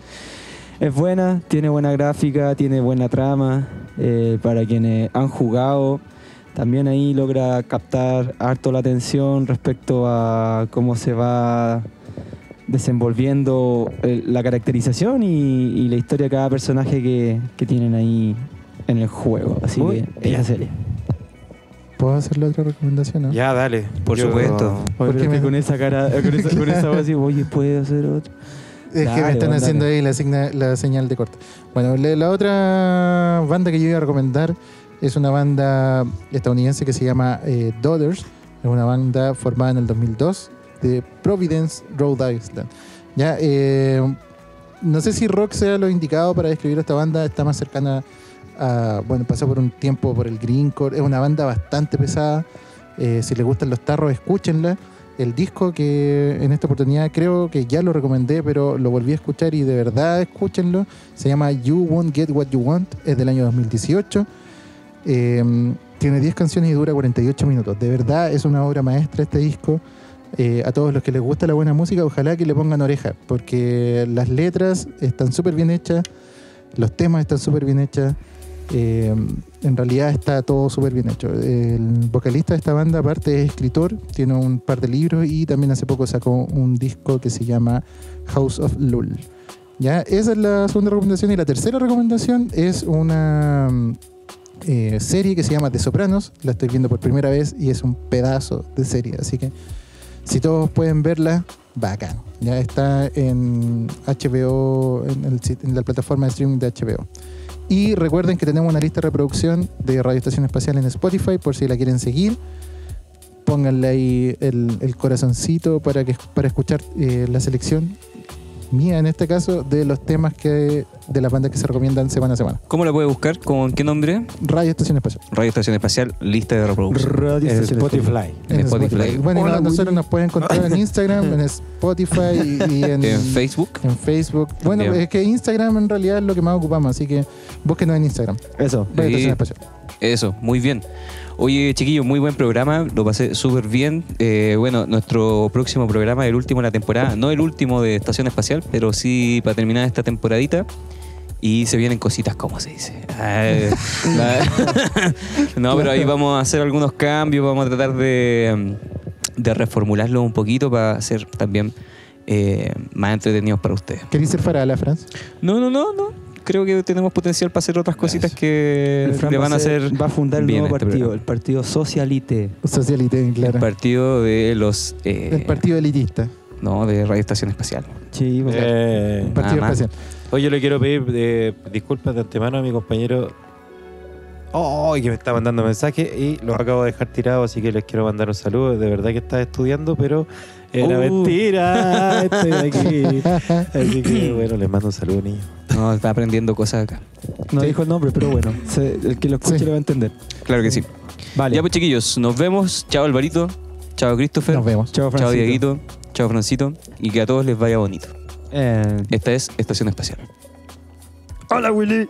Es buena, tiene buena gráfica, tiene buena trama eh, para quienes han jugado. También ahí logra captar harto la atención respecto a cómo se va desenvolviendo eh, la caracterización y, y la historia de cada personaje que, que tienen ahí en el juego. Así que bien. esa serie. ¿Puedo hacer la otra recomendación? no? Ya, dale. Por supuesto. Oye, ¿Por pero qué es que me- con esa cara, con esa, con esa voz así, oye, ¿puede hacer otro? Es que me están haciendo dale. ahí la, signa- la señal de corte. Bueno, la, la otra banda que yo iba a recomendar es una banda estadounidense que se llama eh, Daughters. Es una banda formada en el 2002 de Providence, Rhode Island. Ya, eh, no sé si rock sea lo indicado para describir esta banda. Está más cercana a. Bueno, pasó por un tiempo por el greencore. Es una banda bastante pesada. Eh, si les gustan los tarros, escúchenla. El disco que en esta oportunidad creo que ya lo recomendé, pero lo volví a escuchar y de verdad escúchenlo. Se llama You Won't Get What You Want. Es del año 2018. Eh, tiene 10 canciones y dura 48 minutos. De verdad es una obra maestra este disco. Eh, a todos los que les gusta la buena música, ojalá que le pongan oreja, porque las letras están súper bien hechas, los temas están súper bien hechas. eh, en realidad está todo súper bien hecho. El vocalista de esta banda, aparte, es escritor, tiene un par de libros y también hace poco sacó un disco que se llama House of Lul. ¿Ya? Esa es la segunda recomendación. Y la tercera recomendación es una eh, serie que se llama The Sopranos. La estoy viendo por primera vez y es un pedazo de serie. Así que si todos pueden verla, bacán. Ya está en HBO, en, la plataforma de streaming de HBO. Y recuerden que tenemos una lista de reproducción de Radio Estación Espacial en Spotify por si la quieren seguir. Pónganle ahí el, corazoncito para, para escuchar eh, la selección mía, en este caso, de los temas que de las bandas que se recomiendan semana a semana. ¿Cómo la puede buscar? ¿Con qué nombre? Radio Estación Espacial. Radio Estación Espacial, lista de reproducción. Radio En Estación Spotify. En Spotify. Bueno, y Hola, no- nosotros nos pueden encontrar en Instagram, en Spotify y, y <laughs> en, En Facebook. en Facebook. Bueno, Bien. es que Instagram en realidad es lo que más ocupamos, así que búsquenos en Instagram. Eso. Radio. Estación Espacial. Eso, muy bien. Oye, chiquillo, muy buen programa, lo pasé súper bien. Eh, bueno, nuestro próximo programa, el último de la temporada, no el último de Estación Espacial, pero sí para terminar esta temporadita. Y se vienen cositas, como se dice. Ay, <laughs> la- <laughs> no, pero ahí vamos a hacer algunos cambios, vamos a tratar de, mm, de reformularlo un poquito para hacer también eh, más entretenidos para ustedes. ¿Queréis ser farala, Franz? No, no, no, no. Creo que tenemos potencial para hacer otras cositas que le van a hacer va a fundar el nuevo este partido, programa. el partido Socialite. Socialite, claro. El partido de los. eh, El partido elitista. No, de Radio Estación Espacial. Sí, pues, Eh, El partido espacial. Oye, le quiero pedir eh, disculpas de antemano a mi compañero. Oh, que me está mandando mensajes y los acabo de dejar tirados, así que les quiero mandar un saludo. De verdad que estaba estudiando, pero era Uh. mentira. Estoy aquí. <laughs> Así que bueno, les mando un saludo, niños. No, está aprendiendo cosas acá. no Sí. dijo el nombre, pero bueno, se- el que lo escuche Sí. lo va a entender. Claro que sí. Vale. Ya pues chiquillos, nos vemos. Chao Alvarito. Chao Christopher. Nos vemos. Chao, Chao Francito. Dieguito. Chao Francito. Y que a todos les vaya bonito. Eh, Esta es Estación Espacial. Hola, Willy.